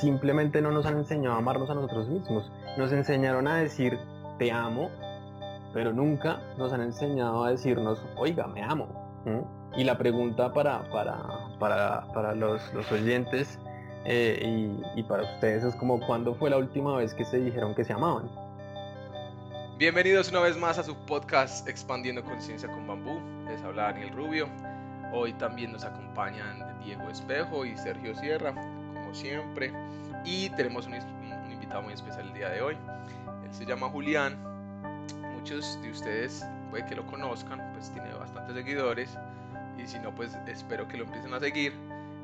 simplemente no nos han enseñado a amarnos a nosotros mismos. Nos enseñaron a decir te amo, pero nunca nos han enseñado a decirnos, oiga, me amo. Y la pregunta para, para, para, los, oyentes eh, y, y para ustedes es como, ¿cuándo fue la última vez que se dijeron que se amaban? Bienvenidos una vez más a su podcast Expandiendo Conciencia con Bambú. Les habla Daniel Rubio. Hoy también nos acompañan Diego Espejo y Sergio Sierra, siempre. Y tenemos un, invitado muy especial el día de hoy. Él se llama Julián. Muchos de ustedes puede que lo conozcan, pues tiene bastantes seguidores. Y si no, pues espero que lo empiecen a seguir.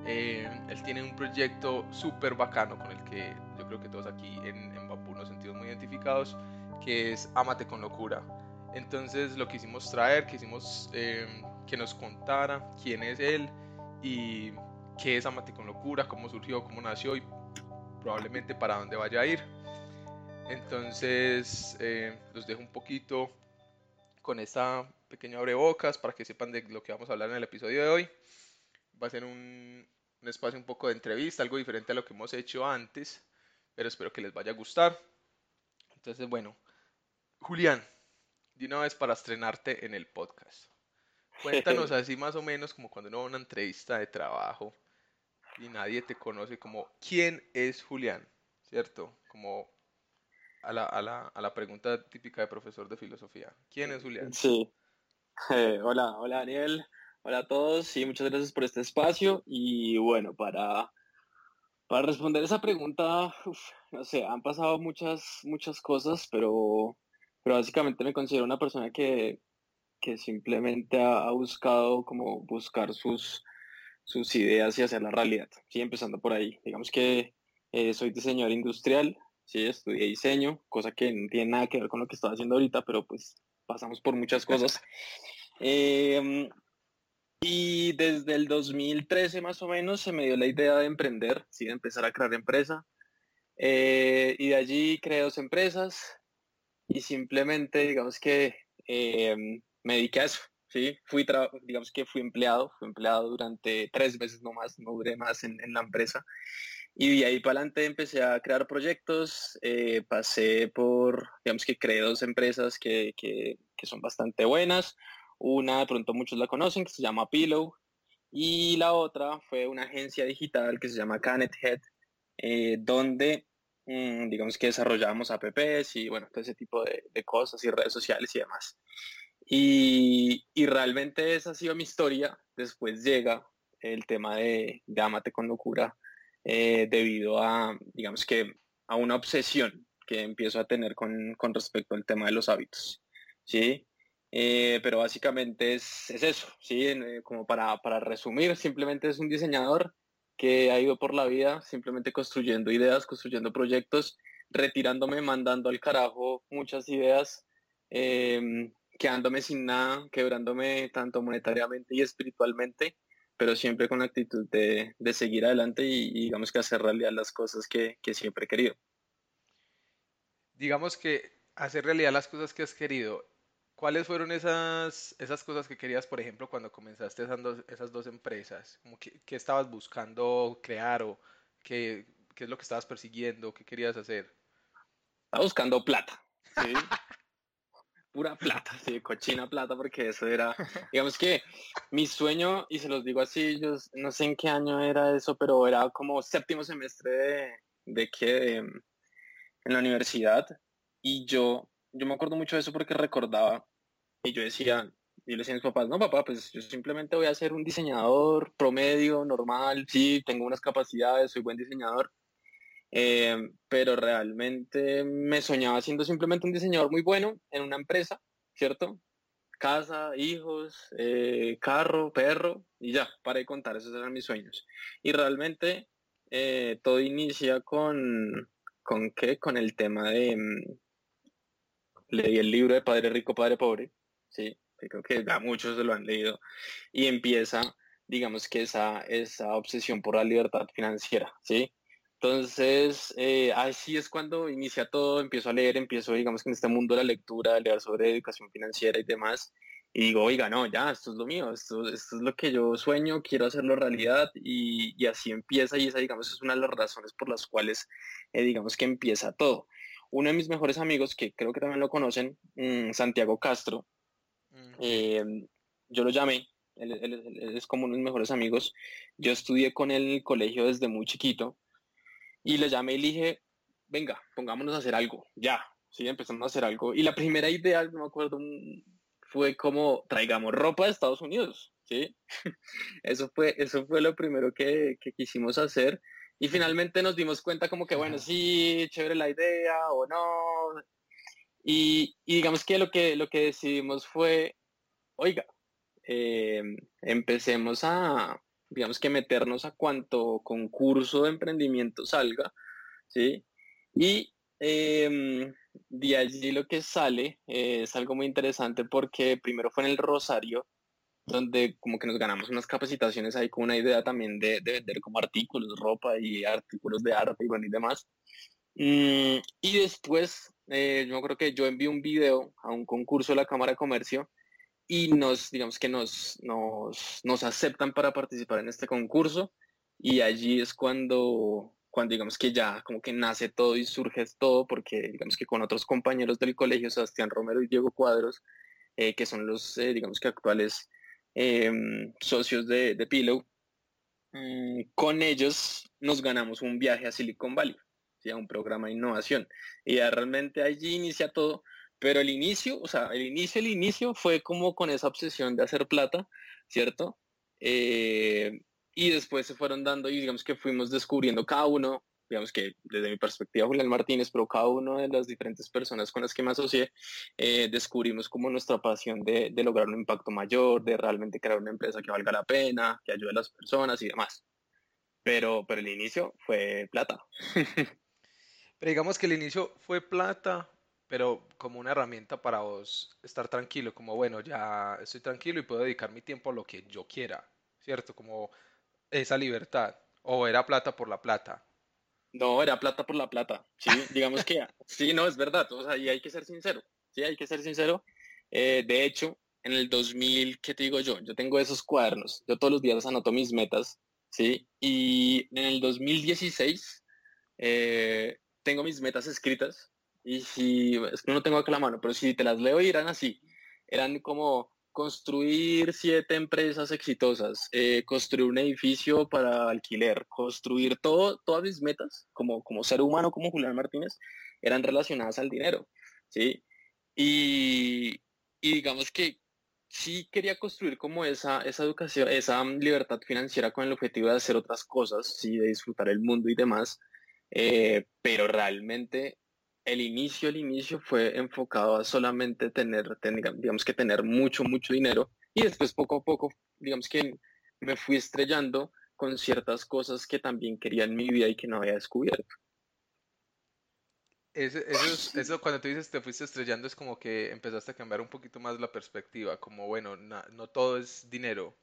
Eh, él tiene un proyecto súper bacano con el que yo creo que todos aquí en, en Bambú nos sentimos muy identificados, que es Amate con locura. Entonces lo quisimos traer, quisimos eh, que nos contara quién es él y qué es Amate con Locura, cómo surgió, cómo nació y probablemente para dónde vaya a ir. Entonces eh, los dejo un poquito con esta pequeña abrebocas para que sepan de lo que vamos a hablar en el episodio de hoy. Va a ser un, un espacio un poco de entrevista, algo diferente a lo que hemos hecho antes, pero espero que les vaya a gustar. Entonces, bueno, Julián, de una vez para estrenarte en el podcast. Cuéntanos así más o menos como cuando uno va a una entrevista de trabajo y nadie te conoce como quién es Julián, ¿cierto? Como a la, a la, a la pregunta típica de profesor de filosofía. ¿Quién es Julián? Sí. Eh, hola, hola Daniel. Hola a todos. Sí, muchas gracias por este espacio. Y bueno, para, para responder esa pregunta, no sé, han pasado muchas, muchas cosas, pero, pero básicamente me considero una persona que que simplemente ha, buscado como buscar sus, sus ideas y hacer la realidad. Sí, empezando por ahí. Digamos que eh, soy diseñador industrial, sí, estudié diseño, cosa que no tiene nada que ver con lo que estoy haciendo ahorita, pero pues pasamos por muchas cosas. Em, y desde el 2013 más o menos se me dio la idea de emprender, sí, de empezar a crear empresa. Eh, y de allí creé dos empresas y simplemente digamos que em, me dediqué a eso, ¿sí? Fui, digamos que fui empleado, fui empleado durante tres meses nomás, no duré más en, la empresa. Y de ahí para adelante empecé a crear proyectos, eh, pasé por, digamos que creé dos empresas que, que, son bastante buenas. Una, de pronto muchos la conocen, que se llama Pillow. Y la otra fue una agencia digital que se llama Canet Head, eh, donde mm, digamos que desarrollamos apps y bueno, todo ese tipo de, de, cosas y redes sociales y demás. Y, realmente esa ha sido mi historia. Después llega el tema de, de con locura eh, debido a, digamos que, a una obsesión que empiezo a tener con, respecto al tema de los hábitos. ¿sí? Eh, pero básicamente es, eso, ¿sí? Eh, como para, para resumir, simplemente es un diseñador que ha ido por la vida simplemente construyendo ideas, construyendo proyectos, retirándome, mandando al carajo muchas ideas, em, quedándome sin nada, quebrándome tanto monetariamente y espiritualmente, pero siempre con la actitud de, seguir adelante y, digamos que hacer realidad las cosas que, siempre he querido. Digamos que hacer realidad las cosas que has querido. ¿Cuáles fueron esas, esas cosas que querías, por ejemplo, cuando comenzaste esas dos, esas dos empresas? ¿Qué estabas buscando crear o qué, qué, es lo que estabas persiguiendo? ¿Qué querías hacer? Estaba buscando plata. ¿sí? pura plata, sí, cochina plata, porque eso era, digamos que mi sueño, y se los digo así, yo no sé en qué año era eso, pero era como séptimo semestre de, de que en la universidad, y yo, yo me acuerdo mucho de eso porque recordaba, y yo decía, y le decía a mis papás, no papá, pues yo simplemente voy a ser un diseñador promedio, normal, sí, tengo unas capacidades, soy buen diseñador, eh, pero realmente me soñaba siendo simplemente un diseñador muy bueno en una empresa, ¿cierto? Casa, hijos, eh, carro, perro, y ya, para contar, esos eran mis sueños. Y realmente eh, todo inicia con, ¿con qué? Con el tema de... Mm, leí el libro de Padre Rico, Padre Pobre, sí, creo que a muchos se lo han leído, y empieza, digamos que esa, esa obsesión por la libertad financiera, ¿sí? Entonces, eh, así es cuando inicia todo, empiezo a leer, empiezo, digamos que en este mundo de la lectura, a leer sobre educación financiera y demás, y digo, oiga, no, ya, esto es lo mío, esto, esto es lo que yo sueño, quiero hacerlo realidad y, y, así empieza y esa, digamos, es una de las razones por las cuales, eh, digamos, que empieza todo. Uno de mis mejores amigos, que creo que también lo conocen, mm, Santiago Castro, eh, yo lo llamé, él, él, es como uno de mis mejores amigos, yo estudié con él en el colegio desde muy chiquito y le llamé y le dije, venga, pongámonos a hacer algo, ya, sí, empezamos a hacer algo. Y la primera idea, no me acuerdo, fue como traigamos ropa de Estados Unidos, ¿sí? eso, fue, eso fue lo primero que, quisimos hacer. Y finalmente nos dimos cuenta como que, bueno, sí, chévere la idea o no. Y, digamos que lo, que lo que decidimos fue, oiga, em, empecemos a, digamos que meternos a cuanto concurso de emprendimiento salga, ¿sí? Y em, de allí lo que sale eh, es algo muy interesante porque primero fue en el Rosario, donde como que nos ganamos unas capacitaciones ahí con una idea también de, vender como artículos, ropa y artículos de arte y bueno y demás. Mm, y después, eh, yo creo que yo envié un video a un concurso de la Cámara de Comercio y nos, digamos que nos, nos, nos aceptan para participar en este concurso y allí es cuando cuando digamos que ya como que nace todo y surge todo, porque digamos que con otros compañeros del colegio, Sebastián Romero y Diego Cuadros, eh, que son los, eh, digamos que actuales em, socios de, de Pillow, mm, con ellos nos ganamos un viaje a Silicon Valley, a un programa de innovación. Y ya realmente allí inicia todo, pero el inicio, o sea, el inicio, el inicio fue como con esa obsesión de hacer plata, ¿cierto? Eh, y después se fueron dando y digamos que fuimos descubriendo cada uno, digamos que desde mi perspectiva Julián Martínez, pero cada una de las diferentes personas con las que me asocié, eh, descubrimos como nuestra pasión de, de, lograr un impacto mayor, de realmente crear una empresa que valga la pena, que ayude a las personas y demás. Pero, pero el inicio fue plata. pero digamos que el inicio fue plata, pero como una herramienta para vos estar tranquilo, como bueno, ya estoy tranquilo y puedo dedicar mi tiempo a lo que yo quiera, ¿cierto? Como esa libertad? ¿O era plata por la plata? No, era plata por la plata. Sí, digamos que sí, no, es verdad. O sea, y hay que ser sincero. Sí, hay que ser sincero. Eh, de hecho, en el 2000, ¿qué te digo yo? Yo tengo esos cuadernos. Yo todos los días anoto mis metas. Sí, y en el 2016 eh, tengo mis metas escritas. Y si, es que no tengo acá la mano, pero si te las leo, irán así. Eran como construir siete empresas exitosas, eh, construir un edificio para alquiler, construir todo, todas mis metas como, como ser humano, como Julián Martínez, eran relacionadas al dinero, ¿sí? Y, digamos que sí quería construir como esa, esa educación, esa libertad financiera con el objetivo de hacer otras cosas, sí, de disfrutar el mundo y demás, eh, pero realmente el inicio, el inicio fue enfocado a solamente tener, digamos que tener mucho, mucho dinero y después poco a poco, digamos que me fui estrellando con ciertas cosas que también quería en mi vida y que no había descubierto. Eso, eso, eso, cuando tú dices te fuiste estrellando es como que empezaste a cambiar un poquito más la perspectiva, como bueno, no todo es dinero,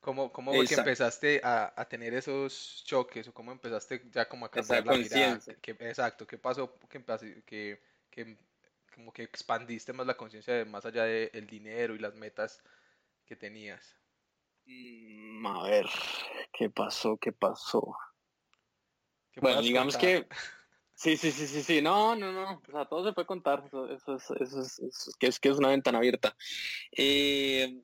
¿Cómo, cómo fue que empezaste a, a, tener esos choques o cómo empezaste ya como a cambiar la mirada? exacto, ¿qué pasó que, que, que, como que expandiste más la conciencia más allá del dinero y las metas que tenías? Mm, a ver, ¿qué pasó? ¿Qué pasó? bueno, digamos que... Sí, sí, sí, sí, sí, no, no, no, o sea, todo se puede contar, eso, eso, es, eso, es, que es que es una ventana abierta. Eh,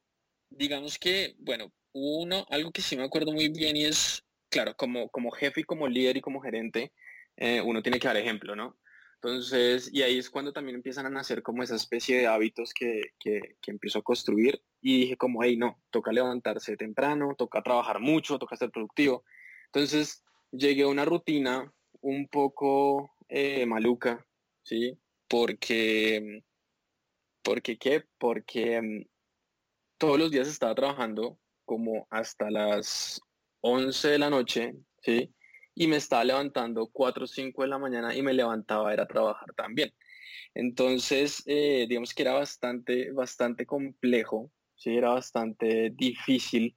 digamos que, bueno, uno, algo que sí me acuerdo muy bien y es, claro, como, como jefe y como líder y como gerente, eh, uno tiene que dar ejemplo, ¿no? Entonces, y ahí es cuando también empiezan a nacer como esa especie de hábitos que, que, que empiezo a construir y dije como, hey, no, toca levantarse temprano, toca trabajar mucho, toca ser productivo. Entonces, llegué a una rutina un poco eh, maluca, ¿sí? Porque, porque qué? Porque mm, todos los días estaba trabajando como hasta las 11 de la noche, ¿sí? Y me estaba levantando 4 o 5 de la mañana y me levantaba a ir a trabajar también. Entonces, eh, digamos que era bastante, bastante complejo, ¿sí? Era bastante difícil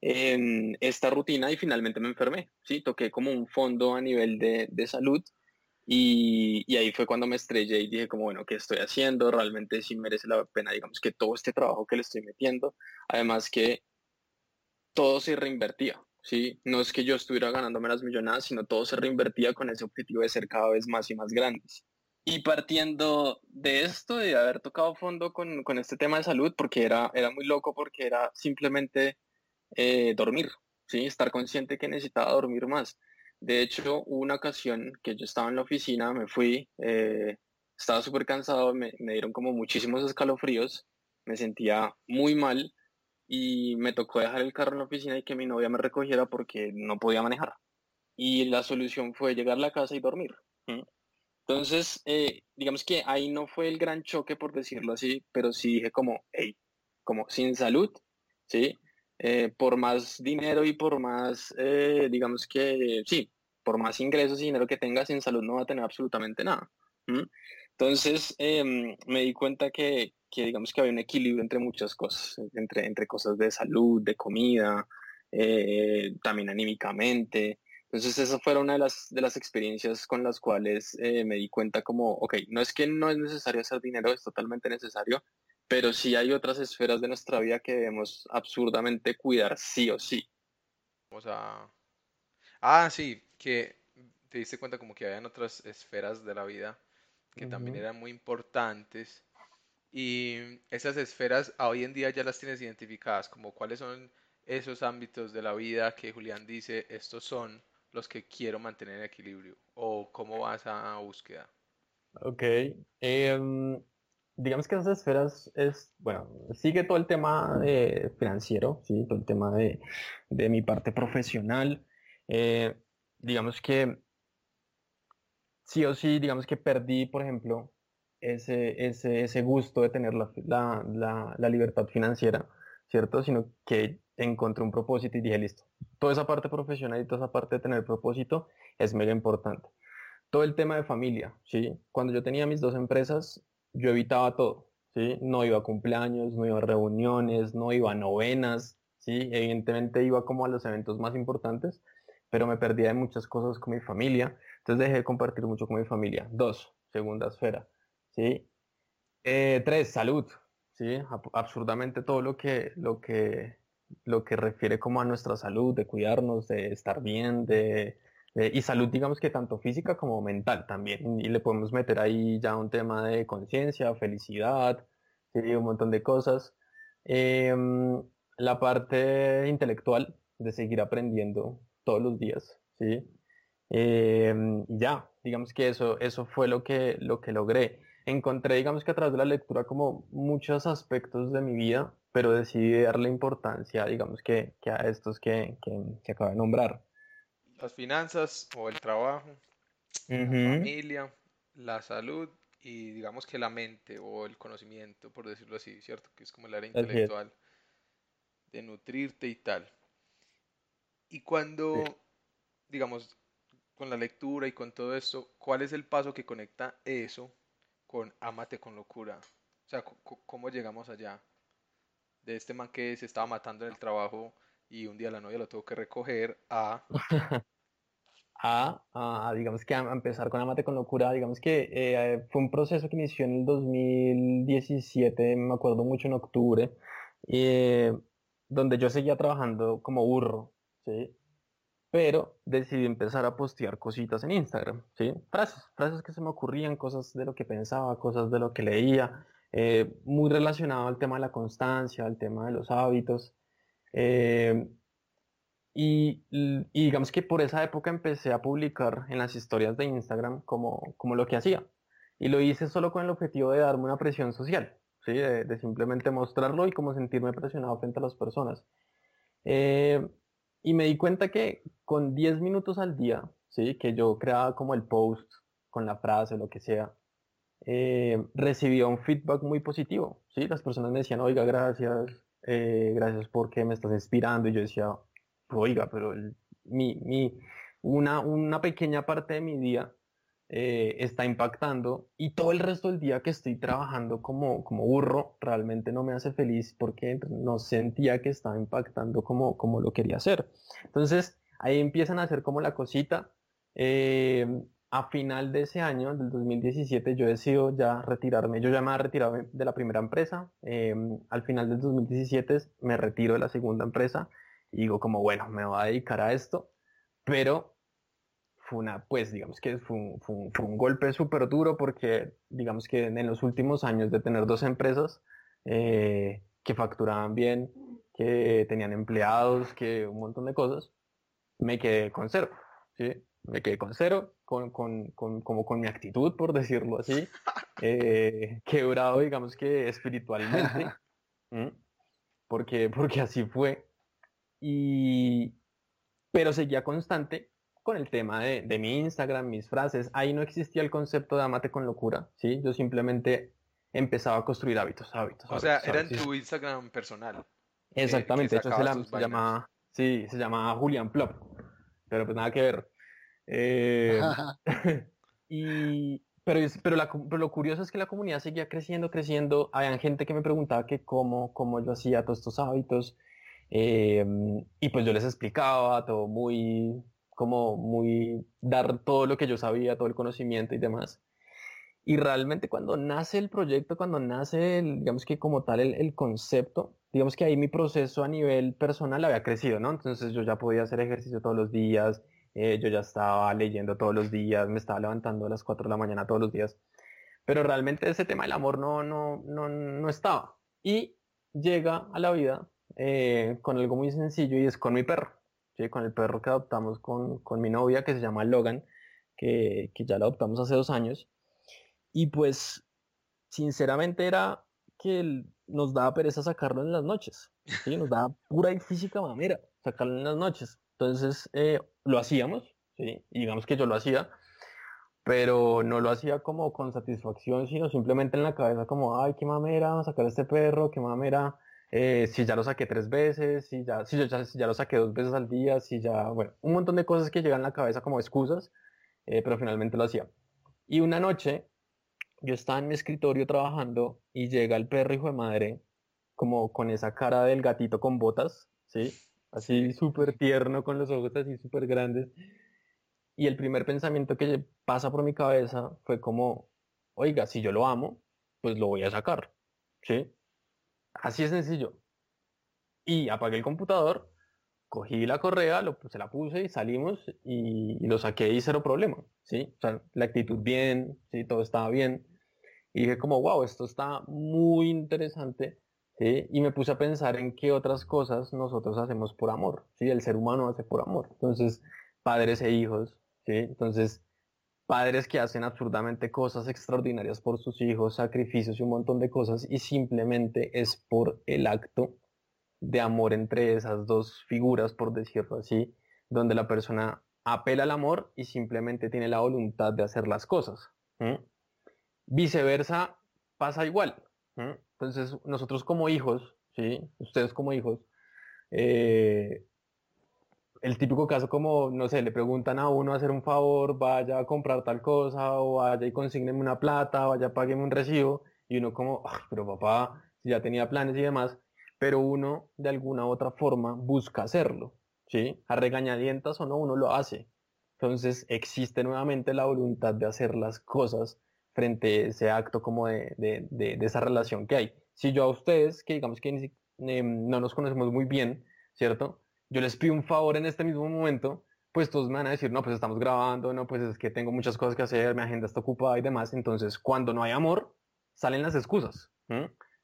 en esta rutina y finalmente me enfermé, ¿sí? Toqué como un fondo a nivel de, de salud Y, ahí fue cuando me estrellé y dije como, bueno, ¿qué estoy haciendo? Realmente sí merece la pena, digamos, que todo este trabajo que le estoy metiendo. Además que todo se reinvertía, ¿sí? No es que yo estuviera ganándome las millonadas, sino todo se reinvertía con ese objetivo de ser cada vez más y más grandes. Y partiendo de esto, de haber tocado fondo con, este tema de salud, porque era, era muy loco, porque era simplemente eh, dormir, ¿sí? Estar consciente que necesitaba dormir más. De hecho, una ocasión que yo estaba en la oficina, me fui, eh, estaba súper cansado, me, me, dieron como muchísimos escalofríos, me sentía muy mal y me tocó dejar el carro en la oficina y que mi novia me recogiera porque no podía manejar. Y la solución fue llegar a la casa y dormir. Entonces, eh, digamos que ahí no fue el gran choque, por decirlo así, pero sí dije como, hey, como sin salud, ¿sí? Eh, por más dinero y por más, eh, digamos que, sí, por más ingresos y dinero que tengas en salud no va a tener absolutamente nada. Entonces em, me di cuenta que, digamos que había un equilibrio entre muchas cosas, entre, entre cosas de salud, de comida, eh, también anímicamente. Entonces esa fue una de las, de las experiencias con las cuales me di cuenta como, ok, no es que no es necesario hacer dinero, es totalmente necesario, pero sí hay otras esferas de nuestra vida que debemos absurdamente cuidar sí o sí. Vamos a... Ah, sí, que te diste cuenta como que habían otras esferas de la vida que también eran muy importantes y esas esferas hoy en día ya las tienes identificadas, como cuáles son esos ámbitos de la vida que Julián dice, estos son los que quiero mantener en equilibrio, o cómo vas a búsqueda. Ok, em, digamos que esas esferas es, bueno, sigue todo el tema financiero, ¿sí? todo el tema de, mi parte profesional. Eh, digamos que sí o sí, digamos que perdí, por ejemplo, ese, ese, ese gusto de tener la, la, libertad financiera, ¿cierto? Sino que encontré un propósito y dije, listo, toda esa parte profesional y toda esa parte de tener propósito es mega importante. Todo el tema de familia, ¿sí? Cuando yo tenía mis dos empresas, yo evitaba todo, ¿sí? No iba a cumpleaños, no iba a reuniones, no iba a novenas, ¿sí? Evidentemente iba como a los eventos más importantes, pero me perdía de muchas cosas con mi familia, entonces dejé de compartir mucho con mi familia. Dos, segunda esfera, ¿sí? Eh, tres, salud, ¿sí? Absurdamente todo lo que, lo que, lo que refiere como a nuestra salud, de cuidarnos, de estar bien, de y salud, digamos que tanto física como mental también. Y le podemos meter ahí ya un tema de conciencia, felicidad, un montón de cosas. Em, la parte intelectual de seguir aprendiendo todos los días, ¿sí? Em, ya, digamos que eso, eso fue lo que, lo que logré. Encontré, digamos que a través de la lectura, como muchos aspectos de mi vida, pero decidí darle importancia, digamos que, que a estos que, que, que acabo de nombrar las finanzas o el trabajo, la familia, la salud y digamos que la mente o el conocimiento, por decirlo así, ¿cierto? Que es como el área intelectual de nutrirte y tal. Y cuando, digamos, con la lectura y con todo esto, ¿cuál es el paso que conecta eso con Amate con locura? O sea, ¿cómo llegamos allá? De este man que se estaba matando en el trabajo y un día la novia lo tuvo que recoger a... a, digamos que a, empezar con Amate con Locura, digamos que eh, fue un proceso que inició en el 2017, me acuerdo mucho en octubre, eh, donde yo seguía trabajando como burro, ¿sí? Pero decidí empezar a postear cositas en Instagram, ¿sí? Frases, frases que se me ocurrían, cosas de lo que pensaba, cosas de lo que leía, eh, muy relacionado al tema de la constancia, al tema de los hábitos. Y, digamos que por esa época empecé a publicar en las historias de Instagram como, como lo que hacía. Y lo hice solo con el objetivo de darme una presión social, ¿sí? de, simplemente mostrarlo y como sentirme presionado frente a las personas. Eh, y me di cuenta que con 10 minutos al día, ¿sí? que yo creaba como el post con la frase, lo que sea, eh, recibía un feedback muy positivo. ¿sí? Las personas me decían, oiga, gracias, eh, gracias porque me estás inspirando. Y yo decía, oiga, pero mi, una, una pequeña parte de mi día eh, está impactando y todo el resto del día que estoy trabajando como, como burro realmente no me hace feliz porque no sentía que estaba impactando como, como lo quería hacer. Entonces ahí empiezan a hacer como la cosita. Eh, a final de ese año, del 2017, yo decido ya retirarme. Yo ya me había retirado de la primera empresa. em, al final del 2017 me retiro de la segunda empresa y digo como, bueno, me voy a dedicar a esto. Pero fue una, pues digamos que fue un, fue un- fue un golpe súper duro porque digamos que en los últimos años de tener dos empresas eh, que facturaban bien, que tenían empleados, que un montón de cosas, me quedé con cero, ¿sí? Me quedé con cero, con, con, con- como con mi actitud, por decirlo así, eh, quebrado, digamos que espiritualmente, porque, porque así fue. Y, pero seguía constante con el tema de, de mi Instagram, mis frases. Ahí no existía el concepto de amate con locura, ¿sí? Yo simplemente empezaba a construir hábitos, hábitos. O sea, hábitos, era en tu Instagram personal. Exactamente, de hecho se, la- se llama, sí, se llama Julian Plop, pero pues nada que ver. Eh, y, pero, es- pero, la pero lo curioso es que la comunidad seguía creciendo, creciendo. Había gente que me preguntaba que cómo, cómo yo hacía todos estos hábitos. eh, y pues yo les explicaba todo muy, como muy, dar todo lo que yo sabía, todo el conocimiento y demás. Y realmente cuando nace el proyecto, cuando nace, el, digamos que como tal el, concepto, digamos que ahí mi proceso a nivel personal había crecido, ¿no? Entonces yo ya podía hacer ejercicio todos los días, eh, yo ya estaba leyendo todos los días, me estaba levantando a las 4 de la mañana todos los días, pero realmente ese tema del amor no, no, no, no estaba. Y llega a la vida eh, con algo muy sencillo y es con mi perro, Con el perro que adoptamos con, con mi novia que se llama Logan, que, que ya lo adoptamos hace dos años. Y pues, sinceramente era que nos daba pereza sacarlo en las noches, ¿sí? Nos daba pura y física mamera sacarlo en las noches. Entonces, eh, lo hacíamos, ¿sí? Y digamos que yo lo hacía, pero no lo hacía como con satisfacción, sino simplemente en la cabeza como, ay, qué mamera sacar a este perro, qué mamera, eh, si ya lo saqué tres veces, si ya, si yo ya, si ya lo saqué dos veces al día, si ya, bueno, un montón de cosas que llegan a la cabeza como excusas, eh, pero finalmente lo hacía. Y una noche yo estaba en mi escritorio trabajando y llega el perro hijo de madre, como con esa cara del gatito con botas, ¿sí? Así súper tierno, con los ojos así súper grandes. Y el primer pensamiento que pasa por mi cabeza fue como, oiga, si yo lo amo, pues lo voy a sacar, ¿sí? Así es sencillo. Y apagué el computador, cogí la correa, lo, se la puse y salimos y, lo saqué y cero problema, ¿sí? O sea, la actitud bien, ¿sí? Todo estaba bien. Y dije como, wow, esto está muy interesante. Y me puse a pensar en qué otras cosas nosotros hacemos por amor, ¿sí? El ser humano hace por amor. Entonces, padres e hijos, ¿sí? Entonces, padres que hacen absurdamente cosas extraordinarias por sus hijos, sacrificios y un montón de cosas, y simplemente es por el acto de amor entre esas dos figuras, por decirlo así, donde la persona apela al amor y simplemente tiene la voluntad de hacer las cosas. Viceversa, pasa igual. Entonces, nosotros como hijos, ¿sí? ustedes como hijos, eh, el típico caso como, no sé, le preguntan a uno hacer un favor, vaya a comprar tal cosa, o vaya y consígneme una plata, vaya págueme un recibo, y uno como, "Ay, pero papá, si ya tenía planes y demás, pero uno de alguna u otra forma busca hacerlo, ¿sí? A regañadientas o no, uno lo hace. Entonces existe nuevamente la voluntad de hacer las cosas frente a ese acto como de, de- de- esa relación que hay. Si yo a ustedes, que digamos que em, no nos conocemos muy bien, ¿cierto? Yo les pido un favor en este mismo momento, pues todos me van a decir, no, pues estamos grabando, no, pues es que tengo muchas cosas que hacer, mi agenda está ocupada y demás. Entonces, cuando no hay amor, salen las excusas.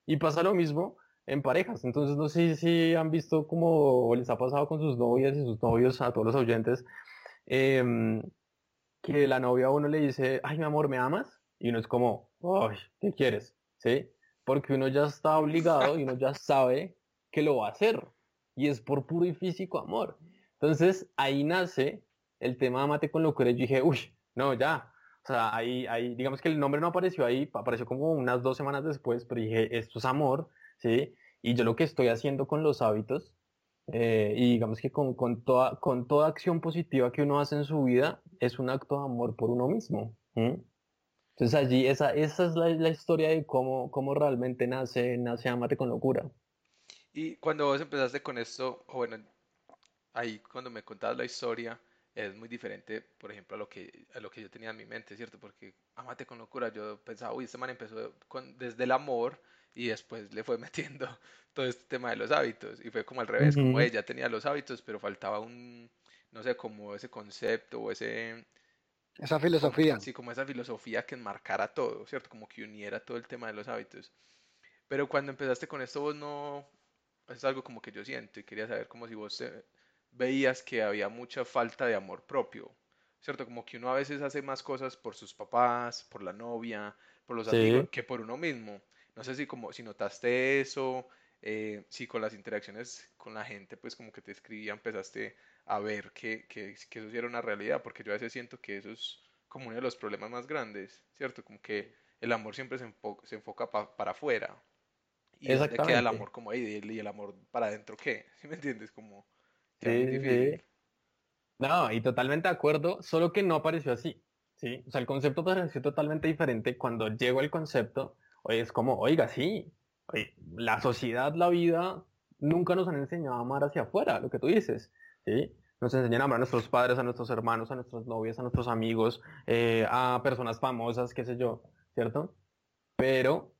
Y pasa lo mismo en parejas. Entonces, no sé si han visto cómo les ha pasado con sus novias y sus novios, a todos los oyentes, em, que la novia a uno le dice, ay, mi amor, ¿me amas? Y uno es como, ay, ¿qué quieres? ¿Sí? Porque uno ya está obligado y uno ya sabe que lo va a hacer. Y es por puro y físico amor. Entonces, ahí nace el tema Amate con locura. Yo dije, uy, no, ya. O sea, ahí, ahí, digamos que el nombre no apareció ahí, apareció como unas dos semanas después, pero dije, esto es amor, ¿sí? Y yo lo que estoy haciendo con los hábitos, eh, y digamos que con, con toda, con toda acción positiva que uno hace en su vida, es un acto de amor por uno mismo. Entonces allí, esa, esa es la, la historia de cómo, cómo realmente nace, nace Amate con locura. Y cuando vos empezaste con esto, o bueno, ahí cuando me contabas la historia, es muy diferente, por ejemplo, a lo que, a lo que yo tenía en mi mente, ¿cierto? Porque amate con locura, yo pensaba, uy, este man empezó con, desde el amor y después le fue metiendo todo este tema de los hábitos y fue como al revés, como ella tenía los hábitos, pero faltaba un, no sé, como ese concepto o ese... Esa filosofía. Así como esa filosofía que enmarcara todo, ¿cierto? Como que uniera todo el tema de los hábitos. Pero cuando empezaste con esto, vos no, es algo como que yo siento y quería saber como si vos veías que había mucha falta de amor propio, ¿cierto? Como que uno a veces hace más cosas por sus papás, por la novia, por los amigos, que por uno mismo. No sé si como si notaste eso, eh, si con las interacciones con la gente, pues como que te escribía, empezaste a ver que, que, que eso sí era una realidad, porque yo a veces siento que eso es como uno de los problemas más grandes, ¿cierto? Como que el amor siempre se, enfoca, se enfoca para afuera. Y dónde queda el amor como ahí, y el amor para adentro, ¿qué? ¿Sí me entiendes? Como... Sí, sí. No, y totalmente de acuerdo, solo que no apareció así. ¿sí? O sea, el concepto pareció totalmente diferente. Cuando llegó el concepto, oye, es como, oiga, sí, la sociedad, la vida, nunca nos han enseñado a amar hacia afuera, lo que tú dices. ¿sí? Nos enseñan a amar a nuestros padres, a nuestros hermanos, a nuestras novias, a nuestros amigos, eh, a personas famosas, qué sé yo, ¿cierto? Pero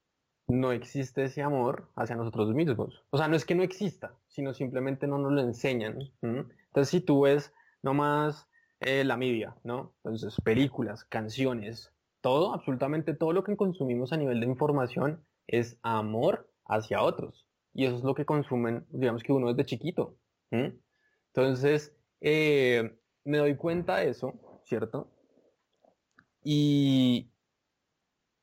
no existe ese amor hacia nosotros mismos. O sea, no es que no exista, sino simplemente no nos lo enseñan. Entonces, si tú ves nomás eh, la media, ¿no? Entonces, películas, canciones, todo, absolutamente todo lo que consumimos a nivel de información es amor hacia otros. Y eso es lo que consumen, digamos que uno desde chiquito. Entonces, eh, me doy cuenta de eso, ¿cierto? Y,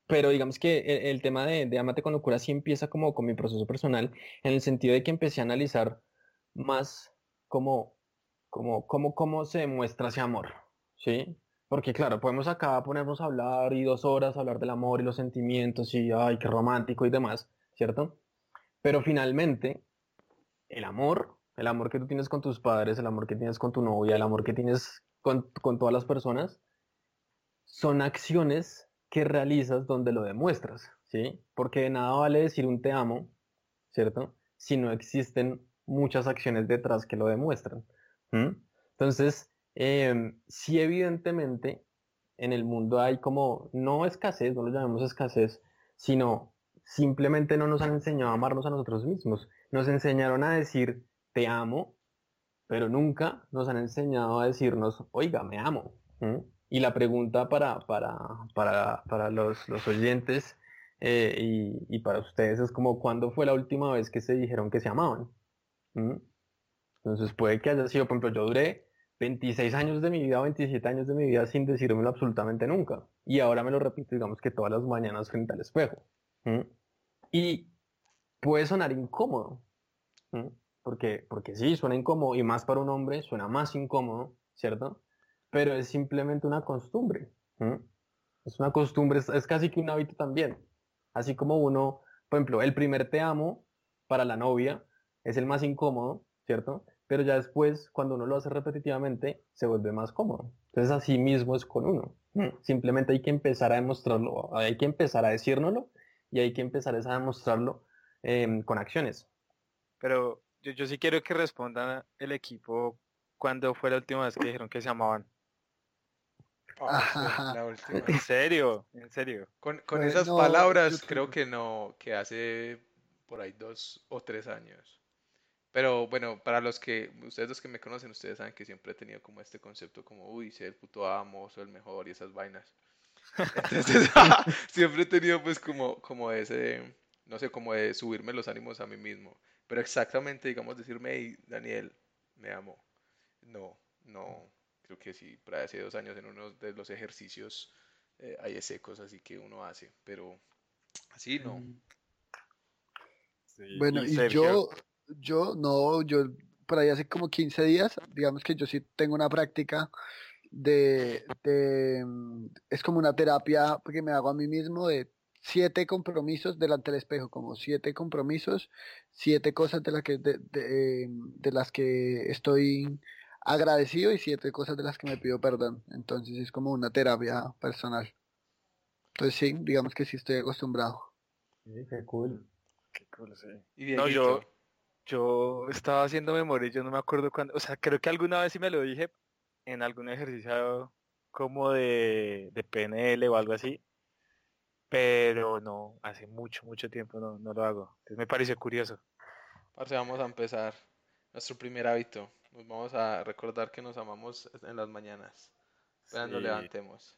pero digamos que el, tema de, de, Amate con locura sí empieza como con mi proceso personal, en el sentido de que empecé a analizar más como, como, cómo se demuestra ese amor, ¿sí? Porque claro, podemos acá ponernos a hablar y dos horas hablar del amor y los sentimientos y, ay, qué romántico y demás, ¿cierto? Pero finalmente, el amor, el amor que tú tienes con tus padres, el amor que tienes con tu novia, el amor que tienes con, con todas las personas, son acciones que realizas donde lo demuestras, ¿sí? Porque de nada vale decir un te amo, ¿cierto? Si no existen muchas acciones detrás que lo demuestran. Entonces, eh, sí evidentemente en el mundo hay como, no escasez, no lo llamemos escasez, sino simplemente no nos han enseñado a amarnos a nosotros mismos. Nos enseñaron a decir te amo, pero nunca nos han enseñado a decirnos, oiga, me amo. Y la pregunta para, para, para, para los, los, oyentes eh, y, y, para ustedes es como, ¿cuándo fue la última vez que se dijeron que se amaban? ¿Mm? Entonces puede que haya sido, por ejemplo, yo duré 26 años de mi vida, 27 años de mi vida sin decírmelo absolutamente nunca. Y ahora me lo repito, digamos que todas las mañanas frente al espejo. ¿Mm? Y puede sonar incómodo. ¿Mm? Porque, porque sí, suena incómodo y más para un hombre suena más incómodo, ¿cierto? Pero es simplemente una costumbre. Es una costumbre, es, casi que un hábito también. Así como uno, por ejemplo, el primer te amo para la novia es el más incómodo, ¿cierto? Pero ya después, cuando uno lo hace repetitivamente, se vuelve más cómodo. Entonces, así mismo es con uno. Simplemente hay que empezar a demostrarlo, hay que empezar a decírnoslo y hay que empezar a demostrarlo em, con acciones. Pero yo, yo sí quiero que respondan el equipo cuándo fue la última vez que dijeron que se amaban. En serio, en serio. Con, con esas palabras creo que no, que hace por ahí dos o tres años. Pero bueno, para los que, ustedes los que me conocen, ustedes saben que siempre he tenido como este concepto como, uy, ser el puto amo, soy el mejor y esas vainas. Entonces, siempre he tenido pues como, como ese, no sé, como de subirme los ánimos a mí mismo. Pero exactamente, digamos, decirme, hey, Daniel, me amo. No, no, creo que sí, para hace dos años en uno de los ejercicios eh, hay ese cosas así que uno hace, pero así no. Mm. bueno, y, yo, yo no, yo por ahí hace como 15 días, digamos que yo sí tengo una práctica de, de mm, es como una terapia que me hago a mí mismo de siete compromisos delante del espejo, como siete compromisos, siete cosas de, las que, de, de, de las que estoy agradecido y siete cosas de las que me pido perdón. Entonces es como una terapia personal. Entonces sí, digamos que sí estoy acostumbrado. Sí, qué cool. Qué cool, sí. no, yo, yo estaba haciendo memoria yo no me acuerdo cuándo, o sea, creo que alguna vez sí me lo dije, en algún ejercicio como de, de PNL o algo así, pero no, hace mucho, mucho tiempo no, no lo hago. Entonces me pareció curioso. Parce, vamos a empezar nuestro primer hábito. Nos vamos a recordar que nos amamos en las mañanas. Nos Sí. levantemos.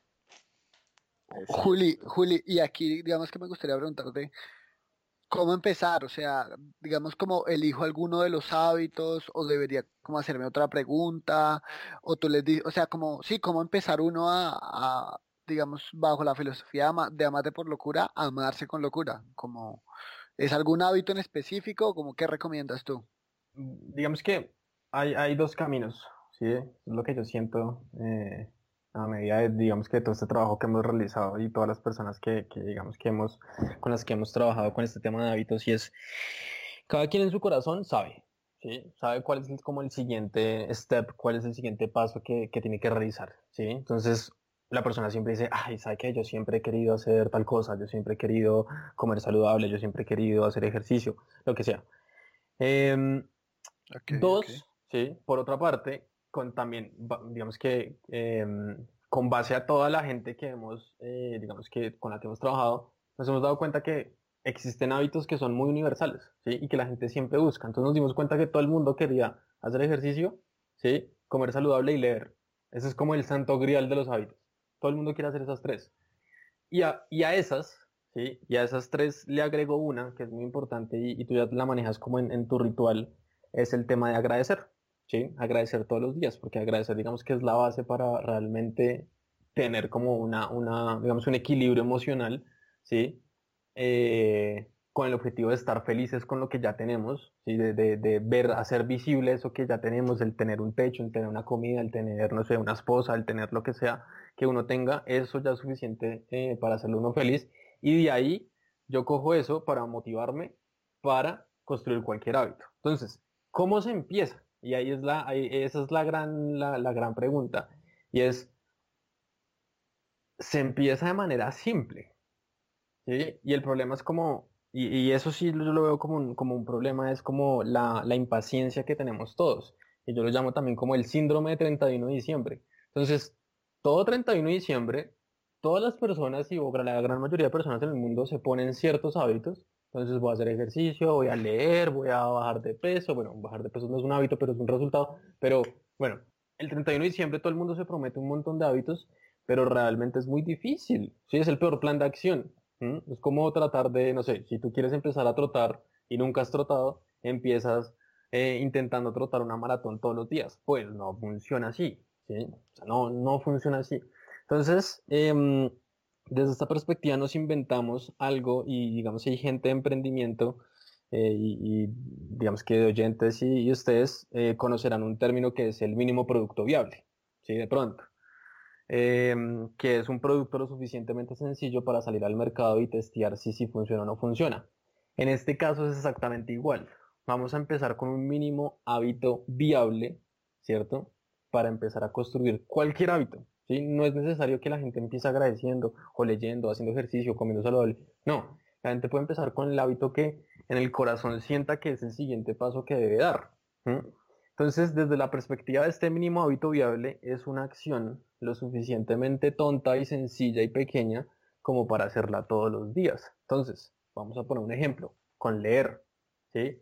Eso. Juli, Juli, y aquí digamos que me gustaría preguntarte cómo empezar, o sea, digamos como elijo alguno de los hábitos o debería como hacerme otra pregunta o tú les dices, o sea, como sí, cómo empezar uno a, a, digamos bajo la filosofía de amarte por locura, a amarse con locura, como es algún hábito en específico, como qué recomiendas tú? digamos que hay, hay dos caminos, ¿sí? Es lo que yo siento eh, a medida de, digamos que todo este trabajo que hemos realizado y todas las personas que, que, digamos que hemos, con las que hemos trabajado con este tema de hábitos y es, cada quien en su corazón sabe, ¿sí? Sabe cuál es el- como el siguiente step, cuál es el siguiente paso que, que tiene que realizar, ¿sí? Entonces, la persona siempre dice, ay, ¿sabe qué? Yo siempre he querido hacer tal cosa, yo siempre he querido comer saludable, yo siempre he querido hacer ejercicio, lo que sea. Em, Dos, sí, por otra parte, con también, digamos que em, con base a toda la gente que hemos, eh, digamos que con la que hemos trabajado, nos hemos dado cuenta que existen hábitos que son muy universales, ¿sí? Y que la gente siempre busca. Entonces nos dimos cuenta que todo el mundo quería hacer ejercicio, ¿sí? Comer saludable y leer. Ese es como el santo grial de los hábitos. Todo el mundo quiere hacer esas tres. Y a, y a esas, ¿sí? Y a esas tres le agrego una que es muy importante y, tú ya la manejas como en tu ritual, es el tema de agradecer, ¿sí? Agradecer todos los días, porque agradecer, digamos que es la base para realmente tener como una, una digamos, un equilibrio emocional, ¿sí? Eh, con el objetivo de estar felices con lo que ya tenemos, ¿sí? De, de, ver, hacer visible eso que ya tenemos, el tener un techo, el tener una comida, el tener, no sé, una esposa, el tener lo que sea que uno tenga, eso ya es suficiente eh, para hacerlo uno feliz. Y de ahí yo cojo eso para motivarme para construir cualquier hábito. Entonces, ¿cómo se empieza? Y ahí es la, ahí- esa es la gran, la, la gran pregunta. Y es, se empieza de manera simple. Y el problema es como, y, y eso sí yo lo veo como un, como un problema, es como la, la impaciencia que tenemos todos. Y yo lo llamo también como el síndrome de 31 de diciembre. Entonces, todo 31 de diciembre, todas las personas y la gran mayoría de personas en el mundo se ponen ciertos hábitos. Entonces voy a hacer ejercicio, voy a leer, voy a bajar de peso. Bueno, bajar de peso no es un hábito, pero es un resultado. Pero bueno, el 31 de diciembre todo el mundo se promete un montón de hábitos, pero realmente es muy difícil. Sí, es el peor plan de acción. Es como tratar de, no sé, si tú quieres empezar a trotar y nunca has trotado, empiezas eh, intentando trotar una maratón todos los días. Pues no funciona así. ¿sí? No, no funciona así. Entonces, em, desde esta perspectiva nos inventamos algo y digamos hay gente de emprendimiento eh, y, digamos que de oyentes y, y ustedes eh, conocerán un término que es el mínimo producto viable, ¿sí? De pronto. Em, que es un producto lo suficientemente sencillo para salir al mercado y testear si, si funciona o no funciona. En este caso es exactamente igual. Vamos a empezar con un mínimo hábito viable, ¿cierto? Para empezar a construir cualquier hábito. ¿Sí? No es necesario que la gente empiece agradeciendo o leyendo, haciendo ejercicio, comiendo saludable. No, la gente puede empezar con el hábito que en el corazón sienta que es el siguiente paso que debe dar. Entonces, desde la perspectiva de este mínimo hábito viable, es una acción lo suficientemente tonta y sencilla y pequeña como para hacerla todos los días. Entonces, vamos a poner un ejemplo, con leer, ¿sí?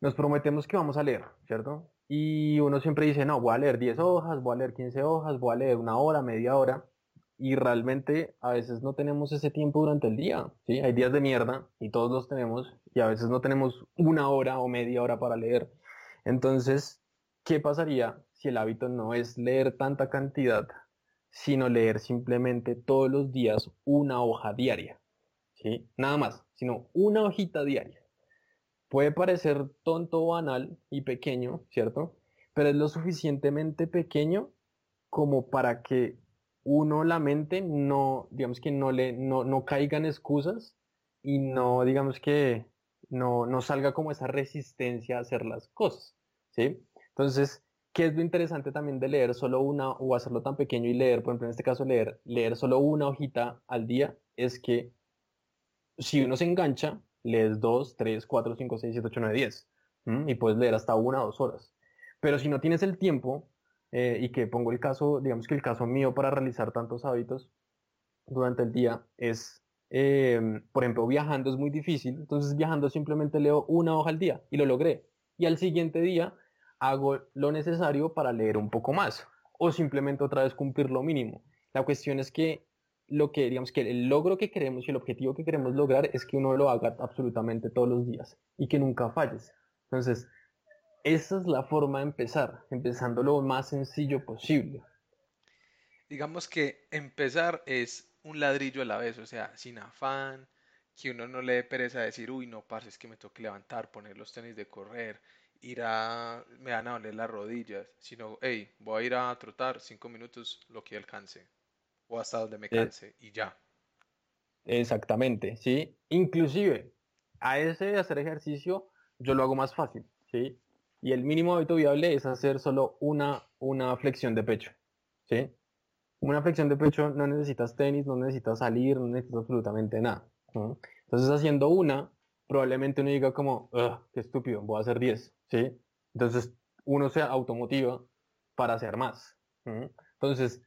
Nos prometemos que vamos a leer, ¿cierto? Y uno siempre dice, no, voy a leer 10 hojas, voy a leer 15 hojas, voy a leer una hora, media hora. Y realmente a veces no tenemos ese tiempo durante el día, ¿sí? Hay días de mierda y todos los tenemos y a veces no tenemos una hora o media hora para leer. Entonces, ¿qué pasaría si el hábito no es leer tanta cantidad, sino leer simplemente todos los días una hoja diaria? ¿Sí? Nada más, sino una hojita diaria. Puede parecer tonto banal y pequeño, ¿cierto? Pero es lo suficientemente pequeño como para que uno la mente no, digamos que no le, no, no caigan excusas y no, digamos que no, no salga como esa resistencia a hacer las cosas, ¿sí? Entonces, ¿qué es lo interesante también de leer solo una o hacerlo tan pequeño y leer, por ejemplo, en este caso leer, leer solo una hojita al día? Es que si uno se engancha, lees 2, 3, 4, 5, 6, 7, 8, 9, 10. ¿m? Y puedes leer hasta una o dos horas. Pero si no tienes el tiempo, eh, y que pongo el caso, digamos que el caso mío para realizar tantos hábitos durante el día es, em, por ejemplo, viajando es muy difícil, entonces viajando simplemente leo una hoja al día y lo logré. Y al siguiente día hago lo necesario para leer un poco más o simplemente otra vez cumplir lo mínimo. La cuestión es que lo que, digamos, que el logro que queremos y el objetivo que queremos lograr es que uno lo haga absolutamente todos los días y que nunca falles. Entonces, esa es la forma de empezar, empezando lo más sencillo posible. Digamos que empezar es un ladrillo a la vez, o sea, sin afán, que uno no le dé pereza decir, uy, no, parce, es que me toque levantar, poner los tenis de correr, ir a, me van a doler las rodillas, sino, hey, voy a ir a trotar cinco minutos lo que alcance, o hasta donde me canse, y ya. Exactamente, sí. Inclusive, a ese hacer ejercicio, yo lo hago más fácil, sí. Y el mínimo hábito viable es hacer solo una, una flexión de pecho, sí. Una flexión de pecho no necesitas tenis, no necesitas salir, no necesitas absolutamente nada. Entonces, haciendo una, probablemente uno diga como, qué estúpido, voy a hacer 10, ¿sí? Entonces, uno se automotiva para hacer más. Entonces,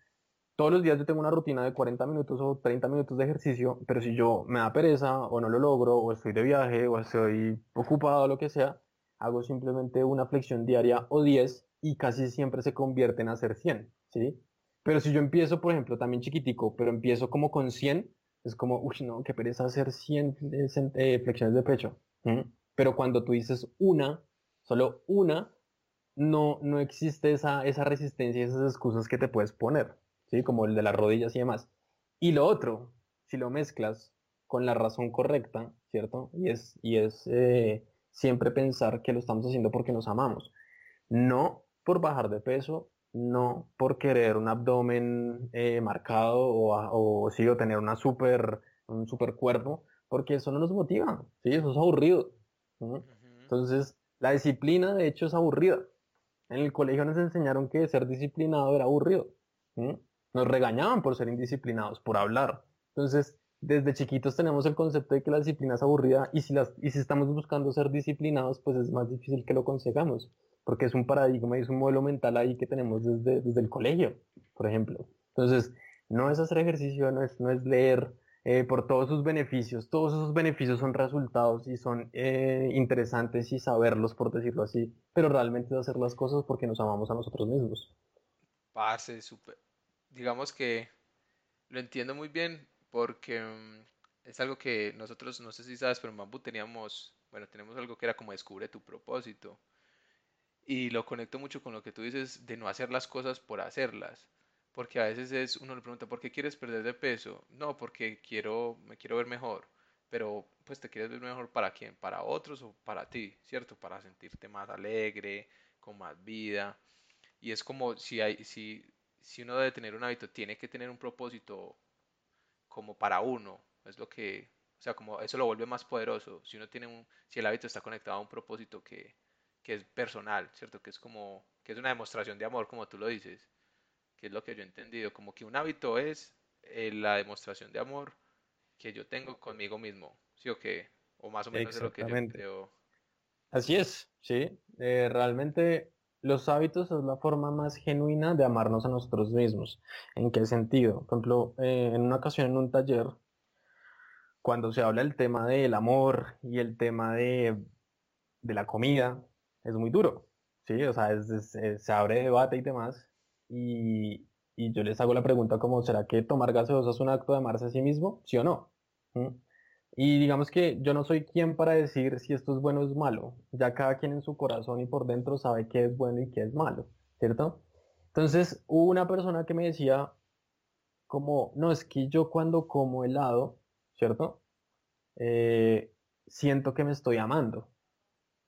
todos los días yo tengo una rutina de 40 minutos o 30 minutos de ejercicio, pero si yo me da pereza o no lo logro, o estoy de viaje, o estoy ocupado, o lo que sea, hago simplemente una flexión diaria o 10 y casi siempre se convierte en hacer 100, ¿sí? Pero si yo empiezo, por ejemplo, también chiquitico, pero empiezo como con 100, es como, uy, no, qué pereza hacer 100 eh, flexiones de pecho. Pero cuando tú dices una, solo una, no, no existe esa, esa resistencia y esas excusas que te puedes poner, ¿sí? Como el de las rodillas y demás. Y lo otro, si lo mezclas con la razón correcta, ¿cierto? Y es, y es eh, siempre pensar que lo estamos haciendo porque nos amamos. No por bajar de peso, no por querer un abdomen eh, marcado o, o, sí, o tener una super, un super cuerpo, porque eso no nos motiva, ¿sí? eso es aburrido. Entonces, la disciplina de hecho es aburrida. En el colegio nos enseñaron que ser disciplinado era aburrido. Nos regañaban por ser indisciplinados, por hablar. Entonces, desde chiquitos tenemos el concepto de que la disciplina es aburrida y si, las, y si estamos buscando ser disciplinados, pues es más difícil que lo consigamos porque es un paradigma y es un modelo mental ahí que tenemos desde, desde el colegio, por ejemplo. Entonces, no es hacer ejercicio, no es, no es leer eh, por todos sus beneficios, todos esos beneficios son resultados y son eh, interesantes y saberlos, por decirlo así, pero realmente es hacer las cosas porque nos amamos a nosotros mismos. Parce, súper. Digamos que lo entiendo muy bien porque mm, es algo que nosotros, no sé si sabes, pero en Bambú teníamos, bueno, tenemos algo que era como descubre tu propósito. Y lo conecto mucho con lo que tú dices de no hacer las cosas por hacerlas. Porque a veces es, uno le pregunta, ¿por qué quieres perder de peso? No, porque quiero, me quiero ver mejor. Pero, pues, ¿te quieres ver mejor para quién? ¿Para otros o para ti? ¿Cierto? Para sentirte más alegre, con más vida. Y es como si, hay, si, si uno debe tener un hábito, tiene que tener un propósito como para uno. Es lo que, o sea, como eso lo vuelve más poderoso. Si uno tiene un, si el hábito está conectado a un propósito que, que es personal, ¿cierto? Que es como, que es una demostración de amor, como tú lo dices, que es lo que yo he entendido, como que un hábito es eh, la demostración de amor que yo tengo conmigo mismo, ¿sí o qué? O más o menos de lo que yo creo. Así es, sí, eh, realmente los hábitos es la forma más genuina de amarnos a nosotros mismos. ¿En qué sentido? Por ejemplo, eh, en una ocasión en un taller, cuando se habla del tema del amor y el tema de, de la comida, es muy duro, ¿sí? O sea, se abre debate y demás. Y, yo les hago la pregunta como, ¿será que tomar gaseosa es un acto de amarse a sí mismo? ¿Sí o no? ¿Mm? Y digamos que yo no soy quien para decir si esto es bueno o es malo. Ya cada quien en su corazón y por dentro sabe qué es bueno y qué es malo, ¿cierto? Entonces hubo una persona que me decía como, no, es que yo cuando como helado, ¿cierto? Eh, siento que me estoy amando.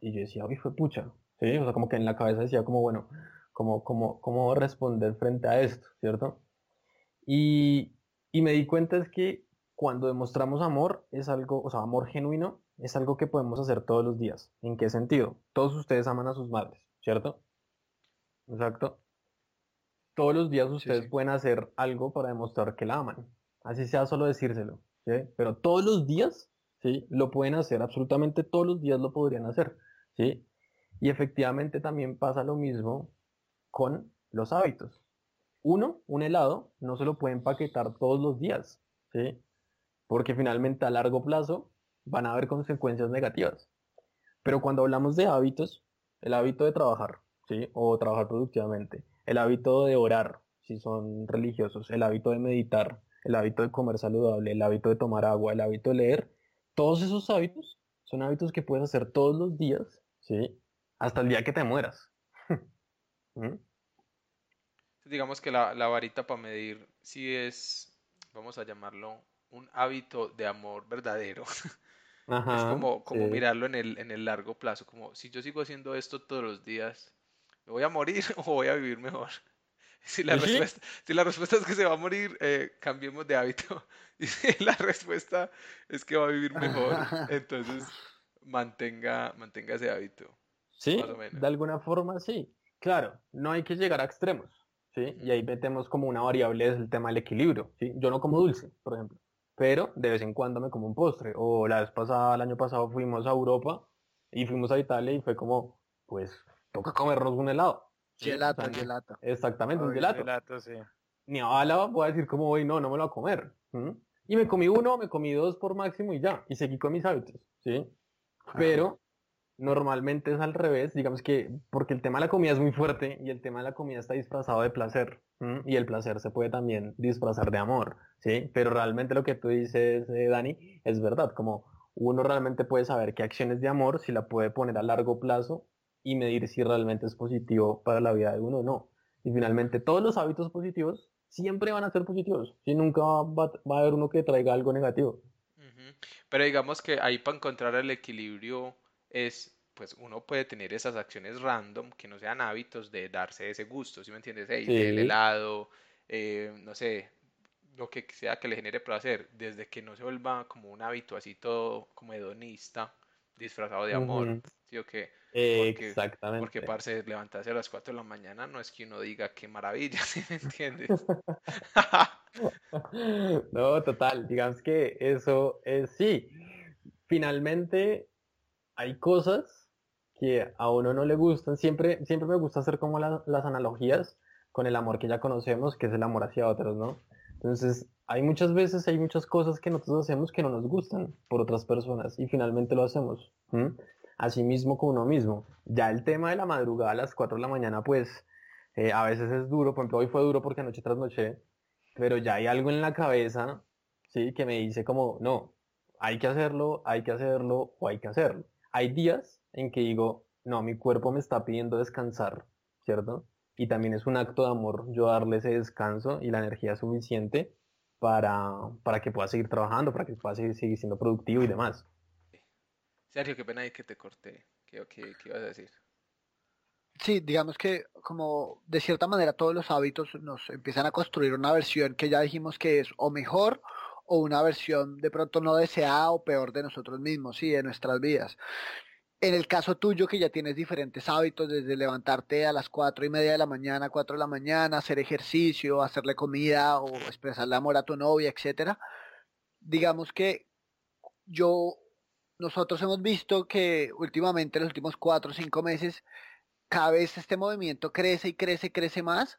Y yo decía, uy, fue pucha. O sea, como que en la cabeza decía como, bueno, como, como, ¿cómo responder frente a esto, ¿cierto? Y, y me di cuenta es que cuando demostramos amor es algo, o sea, amor genuino, es algo que podemos hacer todos los días. ¿En qué sentido? Todos ustedes aman a sus madres, ¿cierto? Exacto. Todos los días ustedes pueden hacer algo para demostrar que la aman. Así sea solo decírselo, ¿sí? Pero todos los días, ¿sí? Lo pueden hacer, absolutamente todos los días lo podrían hacer. ¿sí? Y efectivamente también pasa lo mismo con los hábitos. Uno, un helado, no se lo puede empaquetar todos los días, ¿sí? Porque finalmente a largo plazo van a haber consecuencias negativas. Pero cuando hablamos de hábitos, el hábito de trabajar, ¿sí? O trabajar productivamente, el hábito de orar, si son religiosos, el hábito de meditar, el hábito de comer saludable, el hábito de tomar agua, el hábito de leer, todos esos hábitos son hábitos que puedes hacer todos los días, ¿sí? Hasta el día que te mueras. ¿Mm? Digamos que la, la varita para medir si es, vamos a llamarlo, un hábito de amor verdadero. es como, como mirarlo en el, en el largo plazo, como si yo sigo haciendo esto todos los días, ¿me voy a morir o voy a vivir mejor? Si la, respuesta, si la respuesta es que se va a morir, eh, cambiemos de hábito. Y si la respuesta es que va a vivir mejor, entonces mantenga, mantenga ese hábito. Sí, de alguna forma sí. Claro, no hay que llegar a extremos. ¿sí? Y ahí metemos como una variable es el tema del equilibrio. ¿sí? Yo no como dulce, por ejemplo, pero de vez en cuando me como un postre. O la vez pasada, el año pasado fuimos a Europa y fuimos a Italia y fue como, pues, toca comernos un helado. Gelato, gelato. Exactamente, un gelato. gelato sí. Ni a bala voy a decir como voy, no, no me lo voy a comer. Y me comí uno, me comí dos por máximo y ya. Y seguí con mis hábitos, ¿sí? Pero normalmente es al revés, digamos que porque el tema de la comida es muy fuerte y el tema de la comida está disfrazado de placer y el placer se puede también disfrazar de amor, ¿sí? Pero realmente lo que tú dices, eh, Dani, es verdad, como uno realmente puede saber qué acciones de amor, si la puede poner a largo plazo y medir si realmente es positivo para la vida de uno o no. Y finalmente todos los hábitos positivos siempre van a ser positivos, si nunca va, a haber uno que traiga algo negativo. Pero digamos que ahí para encontrar el equilibrio es, pues uno puede tener esas acciones random que no sean hábitos de darse ese gusto, ¿sí me entiendes? El helado, eh, no sé, lo que sea que le genere placer, desde que no se vuelva como un hábito así todo como hedonista, disfrazado de amor, ¿sí o qué? Porque, Exactamente. Porque, parce, levantarse a las 4 de la mañana no es que uno diga qué maravilla, ¿sí me entiendes? no, total, digamos que eso es sí. Finalmente, hay cosas que a uno no le gustan. Siempre, siempre me gusta hacer como las analogías con el amor que ya conocemos, que es el amor hacia otros, ¿no? Entonces, hay muchas veces, hay muchas cosas que nosotros hacemos que no nos gustan por otras personas y finalmente lo hacemos. Así mismo con uno mismo. Ya el tema de la madrugada a las 4 de la mañana, pues eh, a veces es duro. Por ejemplo, hoy fue duro porque anoche tras noche, pero ya hay algo en la cabeza, ¿sí? Que me dice como, no, hay que hacerlo, hay que hacerlo o hay que hacerlo hay días en que digo, no, mi cuerpo me está pidiendo descansar, ¿cierto? Y también es un acto de amor yo darle ese descanso y la energía suficiente para, para que pueda seguir trabajando, para que pueda seguir, siendo productivo y demás. Sergio, qué pena ahí que te corté. ¿Qué, qué, qué ibas a decir? Sí, digamos que como de cierta manera todos los hábitos nos empiezan a construir una versión que ya dijimos que es o mejor o una versión de pronto no deseada o peor de nosotros mismos, sí, de nuestras vidas. En el caso tuyo, que ya tienes diferentes hábitos, desde levantarte a las cuatro y media de la mañana, cuatro de la mañana, hacer ejercicio, hacerle comida o expresarle amor a tu novia, etcétera, digamos que yo, nosotros hemos visto que últimamente, en los últimos cuatro o cinco meses, cada vez este movimiento crece y crece y crece más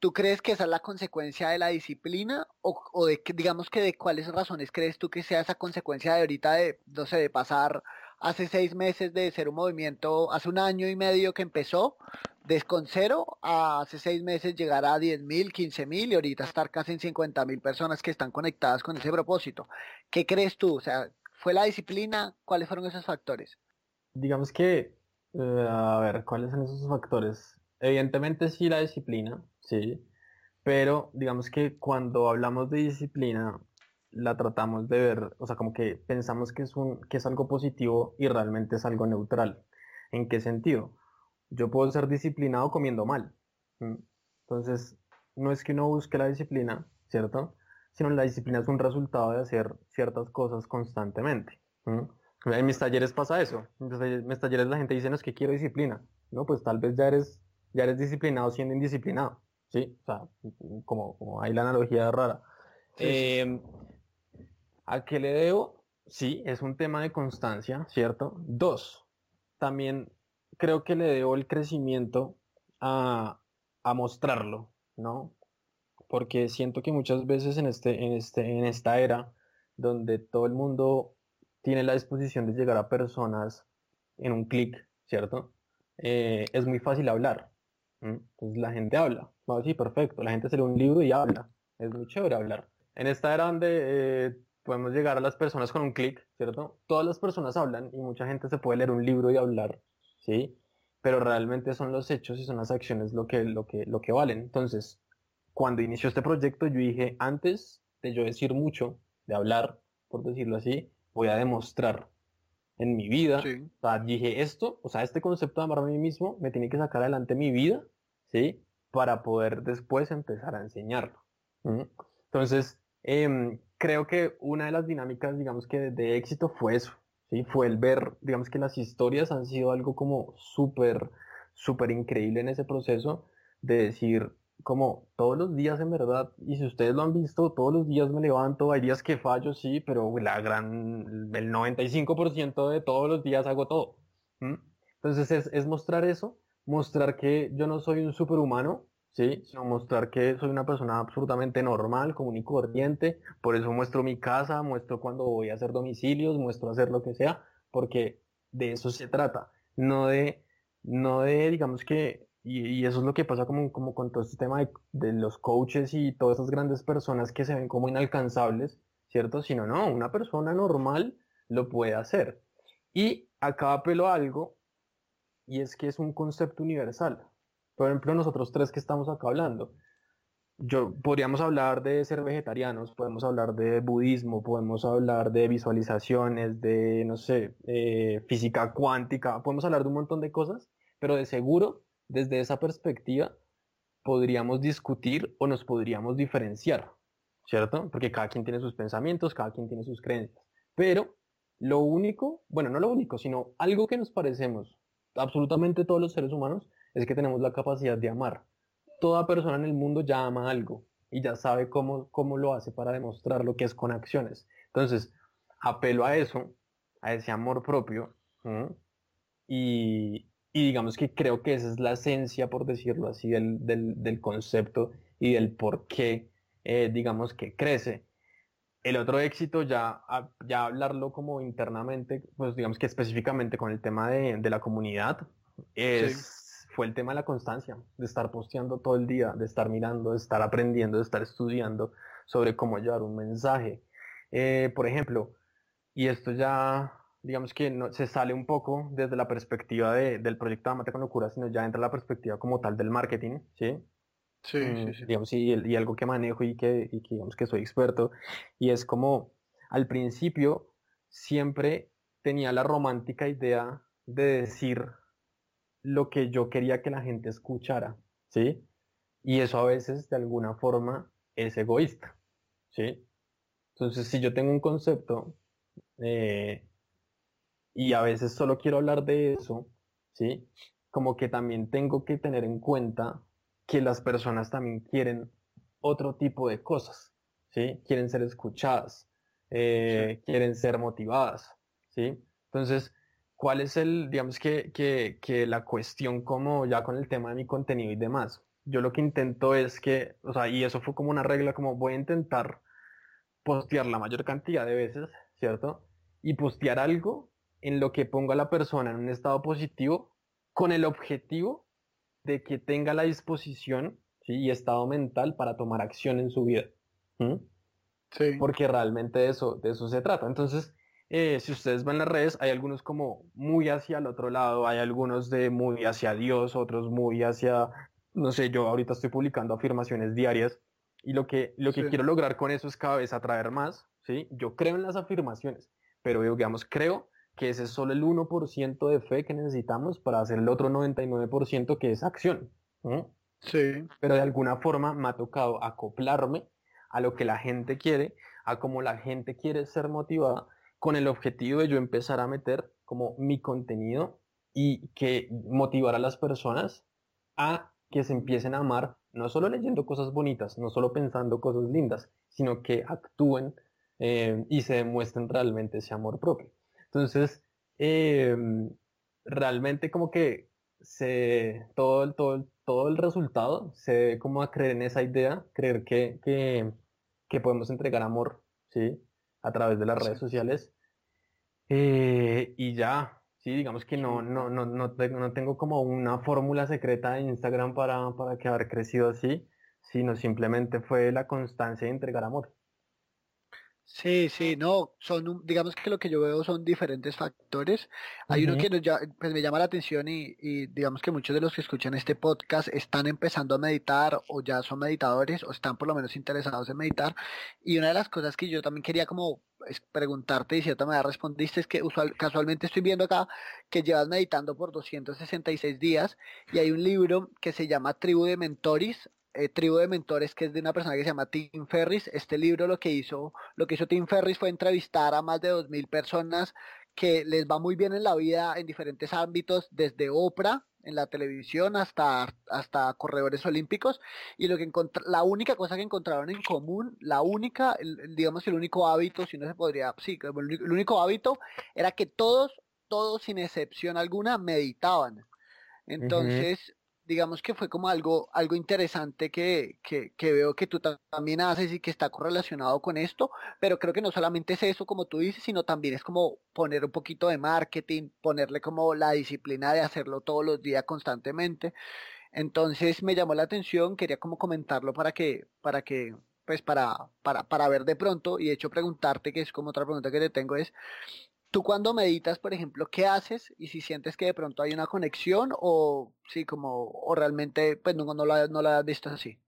¿Tú crees que esa es la consecuencia de la disciplina o, de digamos que de cuáles razones crees tú que sea esa consecuencia de ahorita de, no sé, de pasar hace seis meses de ser un movimiento, hace un año y medio que empezó, de con cero, a hace seis meses llegar a 10 mil, 15 mil y ahorita estar casi en 50 mil personas que están conectadas con ese propósito? ¿Qué crees tú? O sea, ¿fue la disciplina? ¿Cuáles fueron esos factores? Digamos que, eh, a ver, ¿cuáles son esos factores? Evidentemente sí la disciplina, sí, pero digamos que cuando hablamos de disciplina la tratamos de ver, o sea, como que pensamos que es, un, que es algo positivo y realmente es algo neutral. ¿En qué sentido? Yo puedo ser disciplinado comiendo mal. Entonces, no es que uno busque la disciplina, ¿cierto? Sino la disciplina es un resultado de hacer ciertas cosas constantemente. En mis talleres pasa eso. En mis talleres la gente dice, no es que quiero disciplina. No, pues tal vez ya eres, ya eres disciplinado siendo indisciplinado. ¿Sí? O sea, como, como hay la analogía rara. Em, ¿A qué le debo? Sí, es un tema de constancia, ¿cierto? Dos, también creo que le debo el crecimiento a, a mostrarlo, ¿no? Porque siento que muchas veces en, este, en, este, en esta era donde todo el mundo tiene la disposición de llegar a personas en un clic, ¿cierto? Eh, es muy fácil hablar. Entonces la gente habla. sí, perfecto. La gente se lee un libro y habla. Es muy chévere hablar. En esta era donde eh, podemos llegar a las personas con un clic, ¿cierto? Todas las personas hablan y mucha gente se puede leer un libro y hablar, ¿sí? Pero realmente son los hechos y son las acciones lo que, lo que, lo que valen. Entonces, cuando inició este proyecto, yo dije, antes de yo decir mucho, de hablar, por decirlo así, voy a demostrar en mi vida. O sea, dije esto, o sea, este concepto de amarme a mí mismo me tiene que sacar adelante mi vida, ¿sí? Para poder después empezar a enseñarlo. Entonces, em, creo que una de las dinámicas, digamos que de éxito fue eso, ¿sí? Fue el ver, digamos que las historias han sido algo como súper, súper increíble en ese proceso de decir, como todos los días en verdad, y si ustedes lo han visto, todos los días me levanto, hay días que fallo, sí, pero la gran, el 95% de todos los días hago todo. Entonces es, es, mostrar eso, mostrar que yo no soy un superhumano, ¿sí? sino mostrar que soy una persona absolutamente normal, común y corriente, por eso muestro mi casa, muestro cuando voy a hacer domicilios, muestro hacer lo que sea, porque de eso se trata, no de, no de digamos que y, eso es lo que pasa como, como con todo este tema de, de, los coaches y todas esas grandes personas que se ven como inalcanzables, ¿cierto? Sino, no, una persona normal lo puede hacer. Y acá apelo a algo, y es que es un concepto universal. Por ejemplo, nosotros tres que estamos acá hablando, yo podríamos hablar de ser vegetarianos, podemos hablar de budismo, podemos hablar de visualizaciones, de, no sé, eh, física cuántica, podemos hablar de un montón de cosas, pero de seguro desde esa perspectiva podríamos discutir o nos podríamos diferenciar, ¿cierto? Porque cada quien tiene sus pensamientos, cada quien tiene sus creencias. Pero lo único, bueno, no lo único, sino algo que nos parecemos absolutamente todos los seres humanos es que tenemos la capacidad de amar. Toda persona en el mundo ya ama algo y ya sabe cómo, cómo lo hace para demostrar lo que es con acciones. Entonces, apelo a eso, a ese amor propio, y, y digamos que creo que esa es la esencia, por decirlo así, del, del, concepto y del por qué, eh, digamos, que crece. El otro éxito, ya, ya hablarlo como internamente, pues digamos que específicamente con el tema de, de la comunidad, es, fue el tema de la constancia, de estar posteando todo el día, de estar mirando, de estar aprendiendo, de estar estudiando sobre cómo llevar un mensaje. Eh, por ejemplo, y esto ya digamos que no, se sale un poco desde la perspectiva de, del proyecto Amate con Locura, sino ya entra la perspectiva como tal del marketing, ¿sí? Sí, sí, mm, sí. Digamos, y, y, algo que manejo y que, y que digamos que soy experto, y es como al principio siempre tenía la romántica idea de decir lo que yo quería que la gente escuchara, ¿sí? Y eso a veces de alguna forma es egoísta, ¿sí? Entonces, si yo tengo un concepto eh, y a veces solo quiero hablar de eso, ¿sí? Como que también tengo que tener en cuenta que las personas también quieren otro tipo de cosas, ¿sí? Quieren ser escuchadas, eh, quieren ser motivadas, ¿sí? Entonces, ¿cuál es el, digamos que, que, que la cuestión como ya con el tema de mi contenido y demás? Yo lo que intento es que, o sea, y eso fue como una regla, como voy a intentar postear la mayor cantidad de veces, ¿cierto? Y postear algo en lo que ponga a la persona en un estado positivo con el objetivo de que tenga la disposición y estado mental para tomar acción en su vida. Sí. Porque realmente de eso, de eso se trata. Entonces, eh, si ustedes ven las redes, hay algunos como muy hacia el otro lado, hay algunos de muy hacia Dios, otros muy hacia, no sé, yo ahorita estoy publicando afirmaciones diarias y lo que, lo que quiero lograr con eso es cada vez atraer más, ¿sí? Yo creo en las afirmaciones, pero digamos, creo que ese es solo el 1% de fe que necesitamos para hacer el otro 99% que es acción. Sí. Pero de alguna forma me ha tocado acoplarme a lo que la gente quiere, a cómo la gente quiere ser motivada, con el objetivo de yo empezar a meter como mi contenido y que motivar a las personas a que se empiecen a amar, no solo leyendo cosas bonitas, no solo pensando cosas lindas, sino que actúen eh, y se demuestren realmente ese amor propio. Entonces, em, realmente como que se, todo, todo, todo el resultado se debe como a creer en esa idea, creer que, que, que podemos entregar amor, ¿sí? A través de las redes sociales. Eh, y ya, sí, digamos que no, no, no, no, no tengo como una fórmula secreta de Instagram para, para que haber crecido así, sino simplemente fue la constancia de entregar amor. Sí, sí, no, son, digamos que lo que yo veo son diferentes factores. Hay uno que nos, pues me llama la atención y, y, digamos que muchos de los que escuchan este podcast están empezando a meditar o ya son meditadores o están por lo menos interesados en meditar. Y una de las cosas que yo también quería como preguntarte y de cierta manera respondiste es que usual, casualmente estoy viendo acá que llevas meditando por 266 días y hay un libro que se llama Tribu de Mentores eh, tribu de mentores que es de una persona que se llama Tim Ferris. Este libro lo que hizo, lo que hizo Tim Ferris fue entrevistar a más de 2.000 personas que les va muy bien en la vida en diferentes ámbitos, desde Oprah en la televisión hasta, hasta corredores olímpicos y lo que la única cosa que encontraron en común, la única, digamos el único hábito, si no se podría, sí, el único hábito era que todos, todos sin excepción alguna meditaban. Entonces, digamos que fue como algo, algo interesante que, que, veo que tú también haces y que está correlacionado con esto, pero creo que no solamente es eso como tú dices, sino también es como poner un poquito de marketing, ponerle como la disciplina de hacerlo todos los días constantemente. Entonces me llamó la atención, quería como comentarlo para que, para que, pues para, para, para ver de pronto, y de hecho preguntarte, que es como otra pregunta que te tengo, es Tú cuando meditas, por ejemplo, ¿qué haces? Y si sientes que de pronto hay una conexión o sí, como, o realmente, pues no, no, la, no la has visto así.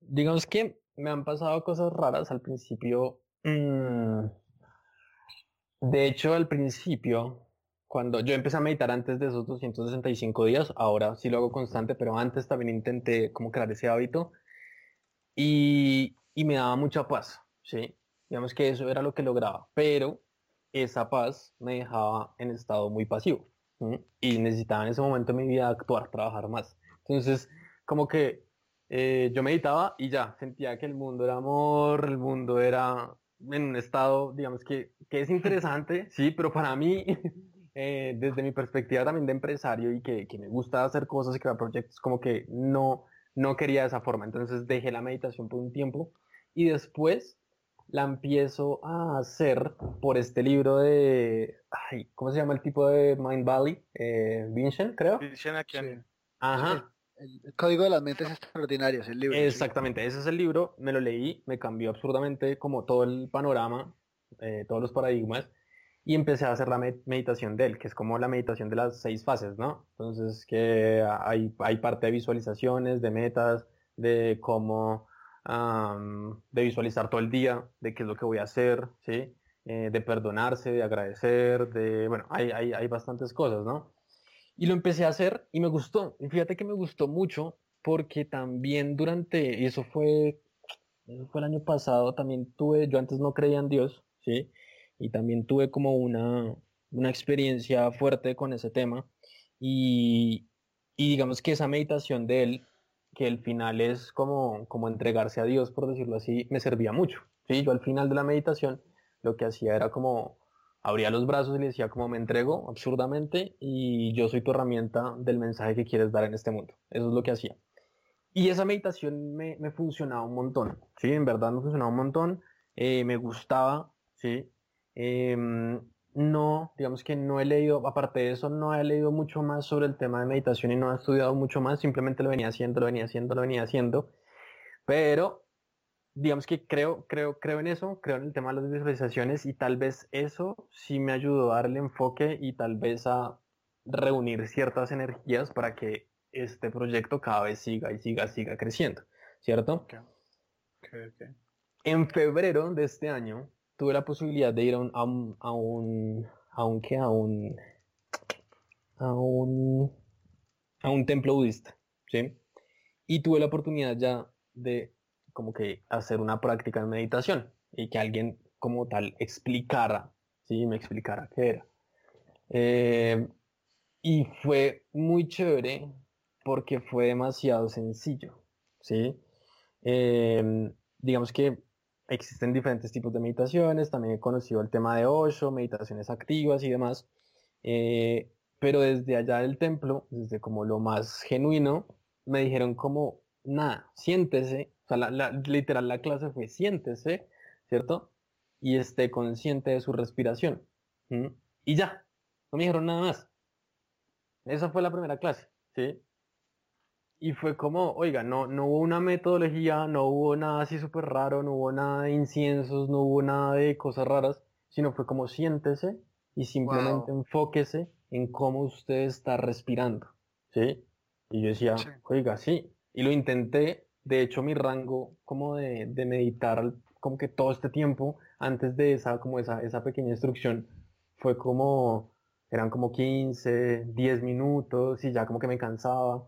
Digamos que me han pasado cosas raras al principio. Mm, de hecho, al principio, cuando yo empecé a meditar antes de esos 265 días, ahora sí lo hago constante, pero antes también intenté como crear ese hábito y, y me daba mucha paz, ¿sí? Digamos que eso era lo que lograba, pero esa paz me dejaba en estado muy pasivo y necesitaba en ese momento de mi vida actuar, trabajar más. Entonces, como que eh, yo meditaba y ya, sentía que el mundo era amor, el mundo era en un estado, digamos que, que es interesante, sí, pero para mí, eh, desde mi perspectiva también de empresario y que, que, me gusta hacer cosas y crear proyectos, como que no, no quería de esa forma. Entonces dejé la meditación por un tiempo y después la empiezo a hacer por este libro de, ay, ¿cómo se llama el tipo de Mind Valley? Eh, Vincent, creo. Vincent aquí. Ajá. El, Código de las Mentes Extraordinarias, el libro. Exactamente, ese es el libro, me lo leí, me cambió absurdamente como todo el panorama, eh, todos los paradigmas, y empecé a hacer la meditación de él, que es como la meditación de las seis fases, ¿no? Entonces, que hay, hay parte de visualizaciones, de metas, de cómo de visualizar todo el día, de qué es lo que voy a hacer, ¿sí? Eh, de perdonarse, de agradecer, de, bueno, hay, hay, hay, bastantes cosas, ¿no? Y lo empecé a hacer y me gustó. Fíjate que me gustó mucho porque también durante, y eso fue, eso fue el año pasado, también tuve, yo antes no creía en Dios, ¿sí? Y también tuve como una, una experiencia fuerte con ese tema. Y, y digamos que esa meditación de él que el final es como, como entregarse a Dios, por decirlo así, me servía mucho. ¿sí? Yo al final de la meditación lo que hacía era como abría los brazos y le decía como me entrego absurdamente y yo soy tu herramienta del mensaje que quieres dar en este mundo. Eso es lo que hacía. Y esa meditación me, me funcionaba un montón, ¿sí? En verdad me funcionaba un montón, eh, me gustaba, ¿sí? Em, no, digamos que no he leído, aparte de eso, no he leído mucho más sobre el tema de meditación y no he estudiado mucho más, simplemente lo venía haciendo, lo venía haciendo, lo venía haciendo, pero digamos que creo, creo, creo en eso, creo en el tema de las visualizaciones y tal vez eso sí me ayudó a darle enfoque y tal vez a reunir ciertas energías para que este proyecto cada vez siga y siga, siga creciendo, ¿cierto? En febrero de este año tuve la posibilidad de ir a un, a un, a un, a un, un, a un, a un templo budista, ¿sí? Y tuve la oportunidad ya de como que hacer una práctica de meditación y que alguien como tal explicara, ¿sí? Me explicara qué era. Eh, y fue muy chévere porque fue demasiado sencillo, ¿sí? Eh, digamos que existen diferentes tipos de meditaciones, también he conocido el tema de Osho, meditaciones activas y demás, eh, pero desde allá del templo, desde como lo más genuino, me dijeron como, nada, siéntese, o sea, la, literal la clase fue siéntese, ¿cierto? Y esté consciente de su respiración. Y ya, no me dijeron nada más. Esa fue la primera clase, ¿sí? Y fue como, oiga, no, no hubo una metodología, no hubo nada así súper raro, no hubo nada de inciensos, no hubo nada de cosas raras, sino fue como siéntese y simplemente enfóquese en cómo usted está respirando, ¿sí? Y yo decía, oiga, sí. Y lo intenté, de hecho mi rango como de, de, meditar como que todo este tiempo, antes de esa, como esa, esa pequeña instrucción, fue como, eran como 15, 10 minutos y ya como que me cansaba.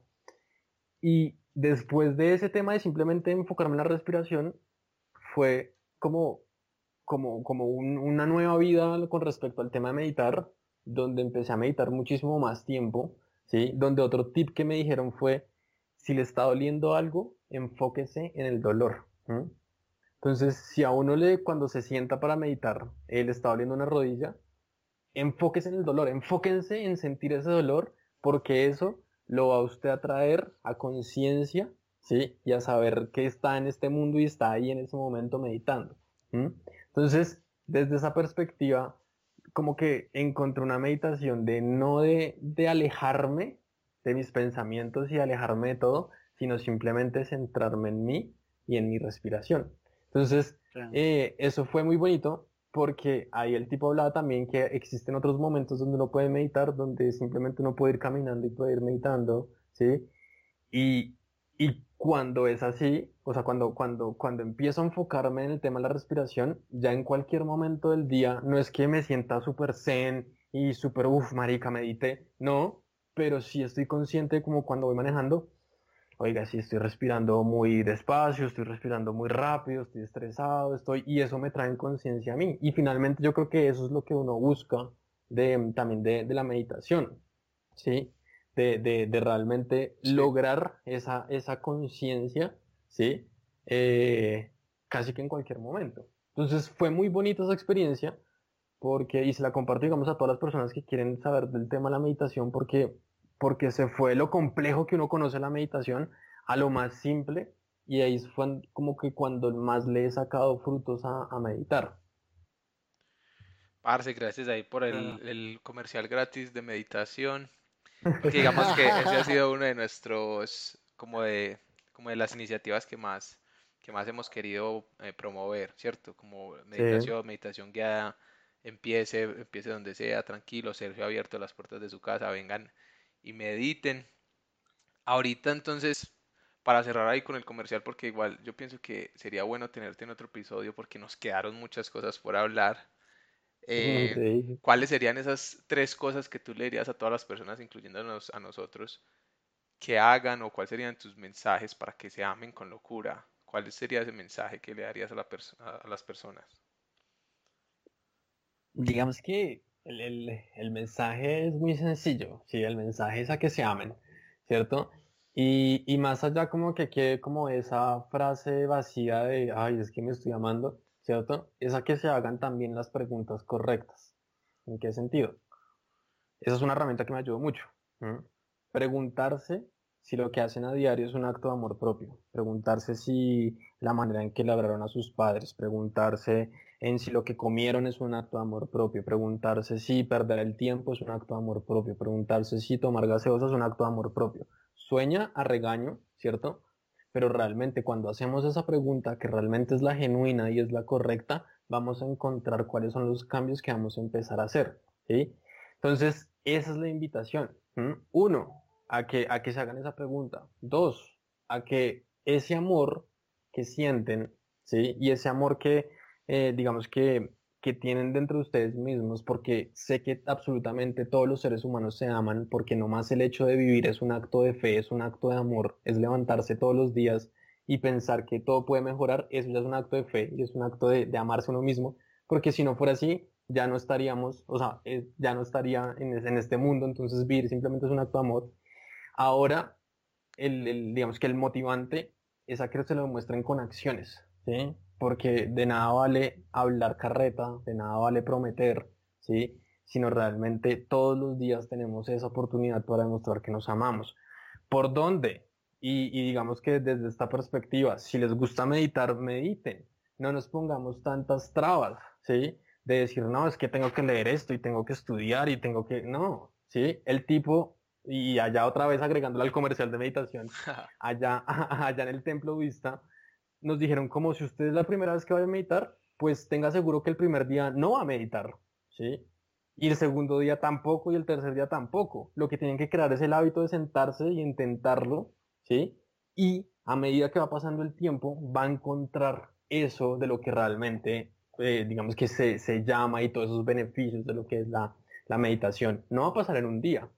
Y después de ese tema de simplemente enfocarme en la respiración, fue como, como, como una nueva vida con respecto al tema de meditar, donde empecé a meditar muchísimo más tiempo, ¿sí? Donde otro tip que me dijeron fue, si le está doliendo algo, enfóquese en el dolor. Entonces, si a uno le, cuando se sienta para meditar, él está doliendo una rodilla, enfóquese en el dolor, enfóquense en sentir ese dolor, porque eso lo va usted a traer a conciencia, ¿sí? Y a saber que está en este mundo y está ahí en ese momento meditando. Entonces, desde esa perspectiva, como que encontré una meditación de no de, alejarme de mis pensamientos y alejarme de todo, sino simplemente centrarme en mí y en mi respiración. Entonces, eh, eso fue muy bonito porque ahí el tipo hablaba también que existen otros momentos donde uno puede meditar, donde simplemente uno puede ir caminando y puede ir meditando, ¿sí? Y, y cuando es así, o sea, cuando, cuando, cuando empiezo a enfocarme en el tema de la respiración, ya en cualquier momento del día, no es que me sienta súper zen y súper, uff, marica, medite, no, pero sí estoy consciente como cuando voy manejando, oiga, sí estoy respirando muy despacio, estoy respirando muy rápido, estoy estresado, estoy, y eso me trae en conciencia a mí. Y finalmente yo creo que eso es lo que uno busca de, también de, de la meditación, ¿sí? de, realmente lograr esa, esa conciencia, ¿sí? Eh, casi que en cualquier momento. Entonces fue muy bonita esa experiencia porque, y se la comparto, digamos, a todas las personas que quieren saber del tema de la meditación porque, porque se fue lo complejo que uno conoce la meditación a lo más simple y ahí fue como que cuando más le he sacado frutos a, a meditar. Parce, gracias ahí por el, el comercial gratis de meditación digamos que ese ha sido uno de nuestros, como de, como de las iniciativas que más, que más hemos querido eh, promover, ¿cierto? Como meditación, meditación guiada, empiece, empiece donde sea, tranquilo, Sergio ha abierto las puertas de su casa, vengan y mediten. Ahorita entonces, para cerrar ahí con el comercial, porque igual yo pienso que sería bueno tenerte en otro episodio porque nos quedaron muchas cosas por hablar. Eh, ¿Cuáles serían esas tres cosas que tú le dirías a todas las personas, incluyéndonos a nosotros, que hagan o cuáles serían tus mensajes para que se amen con locura? ¿Cuál sería ese mensaje que le darías a, la a las personas? Digamos que el, mensaje es muy sencillo, ¿sí? El mensaje es a que se amen, ¿cierto? Y, y más allá como que quede como esa frase vacía de, ay, es que me estoy amando, ¿cierto? Es a que se hagan también las preguntas correctas. ¿En qué sentido? Esa es una herramienta que me ayudó mucho. Preguntarse si lo que hacen a diario es un acto de amor propio. Preguntarse si la manera en que labraron a sus padres. Preguntarse en si lo que comieron es un acto de amor propio. Preguntarse si perder el tiempo es un acto de amor propio. Preguntarse si tomar gaseosa es un acto de amor propio. Sueña a regaño, ¿cierto? pero realmente cuando hacemos esa pregunta, que realmente es la genuina y es la correcta, vamos a encontrar cuáles son los cambios que vamos a empezar a hacer. Entonces, esa es la invitación. Uno, a que, a que se hagan esa pregunta. Dos, a que ese amor que sienten, ¿sí? y ese amor que, eh, digamos que que tienen dentro de ustedes mismos, porque sé que absolutamente todos los seres humanos se aman, porque nomás el hecho de vivir es un acto de fe, es un acto de amor, es levantarse todos los días y pensar que todo puede mejorar, eso ya es un acto de fe y es un acto de, amarse uno mismo, porque si no fuera así, ya no estaríamos, o sea, eh, ya no estaría en, este mundo, entonces vivir simplemente es un acto de amor. Ahora, el, digamos que el motivante es a que se lo demuestren con acciones, porque de nada vale hablar carreta, de nada vale prometer, ¿sí? sino realmente todos los días tenemos esa oportunidad para demostrar que nos amamos. ¿Por dónde? Y, y digamos que desde esta perspectiva, si les gusta meditar, mediten. No nos pongamos tantas trabas, ¿sí? De decir, no, es que tengo que leer esto y tengo que estudiar y tengo que... No, ¿sí? El tipo y allá otra vez agregándole al comercial de meditación, allá, allá en el templo vista, nos dijeron como si usted es la primera vez que vaya a meditar, pues tenga seguro que el primer día no va a meditar, ¿sí? Y el segundo día tampoco y el tercer día tampoco. Lo que tienen que crear es el hábito de sentarse y intentarlo, ¿sí? Y a medida que va pasando el tiempo, va a encontrar eso de lo que realmente, eh, digamos que se, se, llama y todos esos beneficios de lo que es la, la meditación. No va a pasar en un día.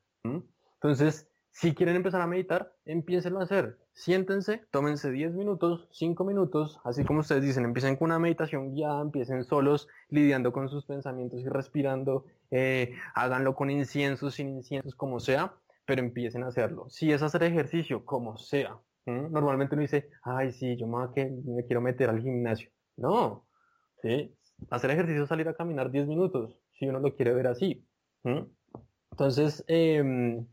Entonces, si quieren empezar a meditar, empiecen a hacer. Siéntense, tómense 10 minutos, 5 minutos, así como ustedes dicen, empiecen con una meditación guiada, empiecen solos, lidiando con sus pensamientos y respirando, eh, háganlo con inciensos, sin inciensos, como sea, pero empiecen a hacerlo. Si es hacer ejercicio, como sea. Normalmente uno dice, ay, sí, yo me, que me quiero meter al gimnasio. No, ¿sí? hacer ejercicio salir a caminar 10 minutos, si uno lo quiere ver así. Entonces, em,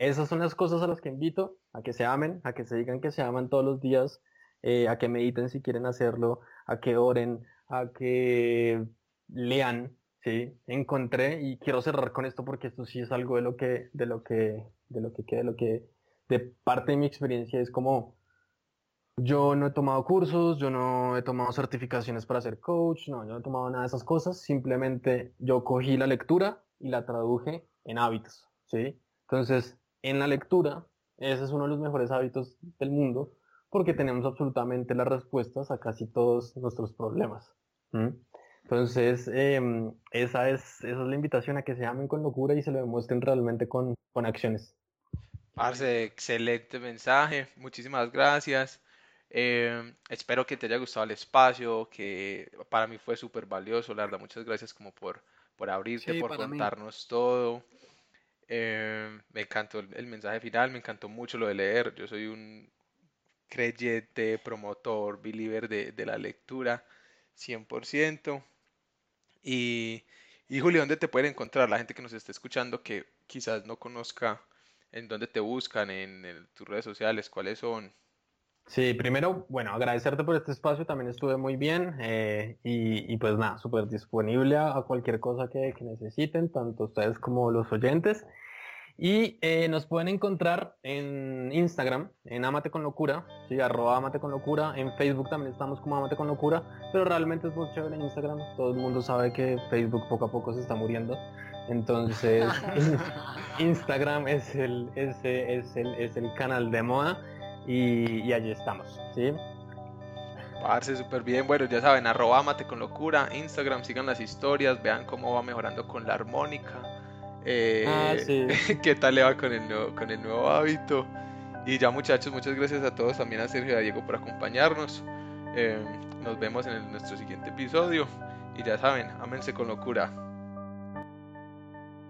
esas son las cosas a las que invito, a que se amen, a que se digan que se aman todos los días, eh, a que mediten si quieren hacerlo, a que oren, a que lean, ¿sí? Encontré, y quiero cerrar con esto porque esto sí es algo de lo que, de lo que, de lo que de lo que, de parte de mi experiencia es como, yo no he tomado cursos, yo no he tomado certificaciones para ser coach, no, yo no he tomado nada de esas cosas, simplemente yo cogí la lectura y la traduje en hábitos, ¿sí? Entonces, en la lectura, ese es uno de los mejores hábitos del mundo porque tenemos absolutamente las respuestas a casi todos nuestros problemas. Entonces, em, esa, es, esa es la invitación a que se amen con locura y se lo demuestren realmente con, con acciones. Parce, excelente mensaje, muchísimas gracias. Em, espero que te haya gustado el espacio, que para mí fue súper valioso, la verdad, muchas gracias como por, por abrirte, por contarnos todo. Em, me encantó el, mensaje final, me encantó mucho lo de leer. Yo soy un creyente, promotor, believer de, de la lectura, 100%. Y, y Julio, ¿dónde te pueden encontrar la gente que nos esté escuchando que quizás no conozca en dónde te buscan, en tus redes sociales, cuáles son? Sí, primero, bueno, agradecerte por este espacio, también estuve muy bien eh, y, pues nada, súper disponible a, cualquier cosa que, necesiten, tanto ustedes como los oyentes. Y eh, nos pueden encontrar en Instagram, en Amate con Locura, sí, arroba Amate con Locura, en Facebook también estamos como Amate con Locura, pero realmente es muy chévere en Instagram, todo el mundo sabe que Facebook poco a poco se está muriendo, entonces Instagram es el, es, es, el, es el canal de moda y, allí estamos, ¿sí? Parce, súper bien. Bueno, ya saben, arroba mate con locura, Instagram, sigan las historias, vean cómo va mejorando con la armónica. Eh, ah, sí. qué tal le va con el, nuevo, con el nuevo hábito. Y ya muchachos, muchas gracias a todos, también a Sergio y a Diego por acompañarnos. Eh, nos vemos en nuestro siguiente episodio. Y ya saben, ámense con locura.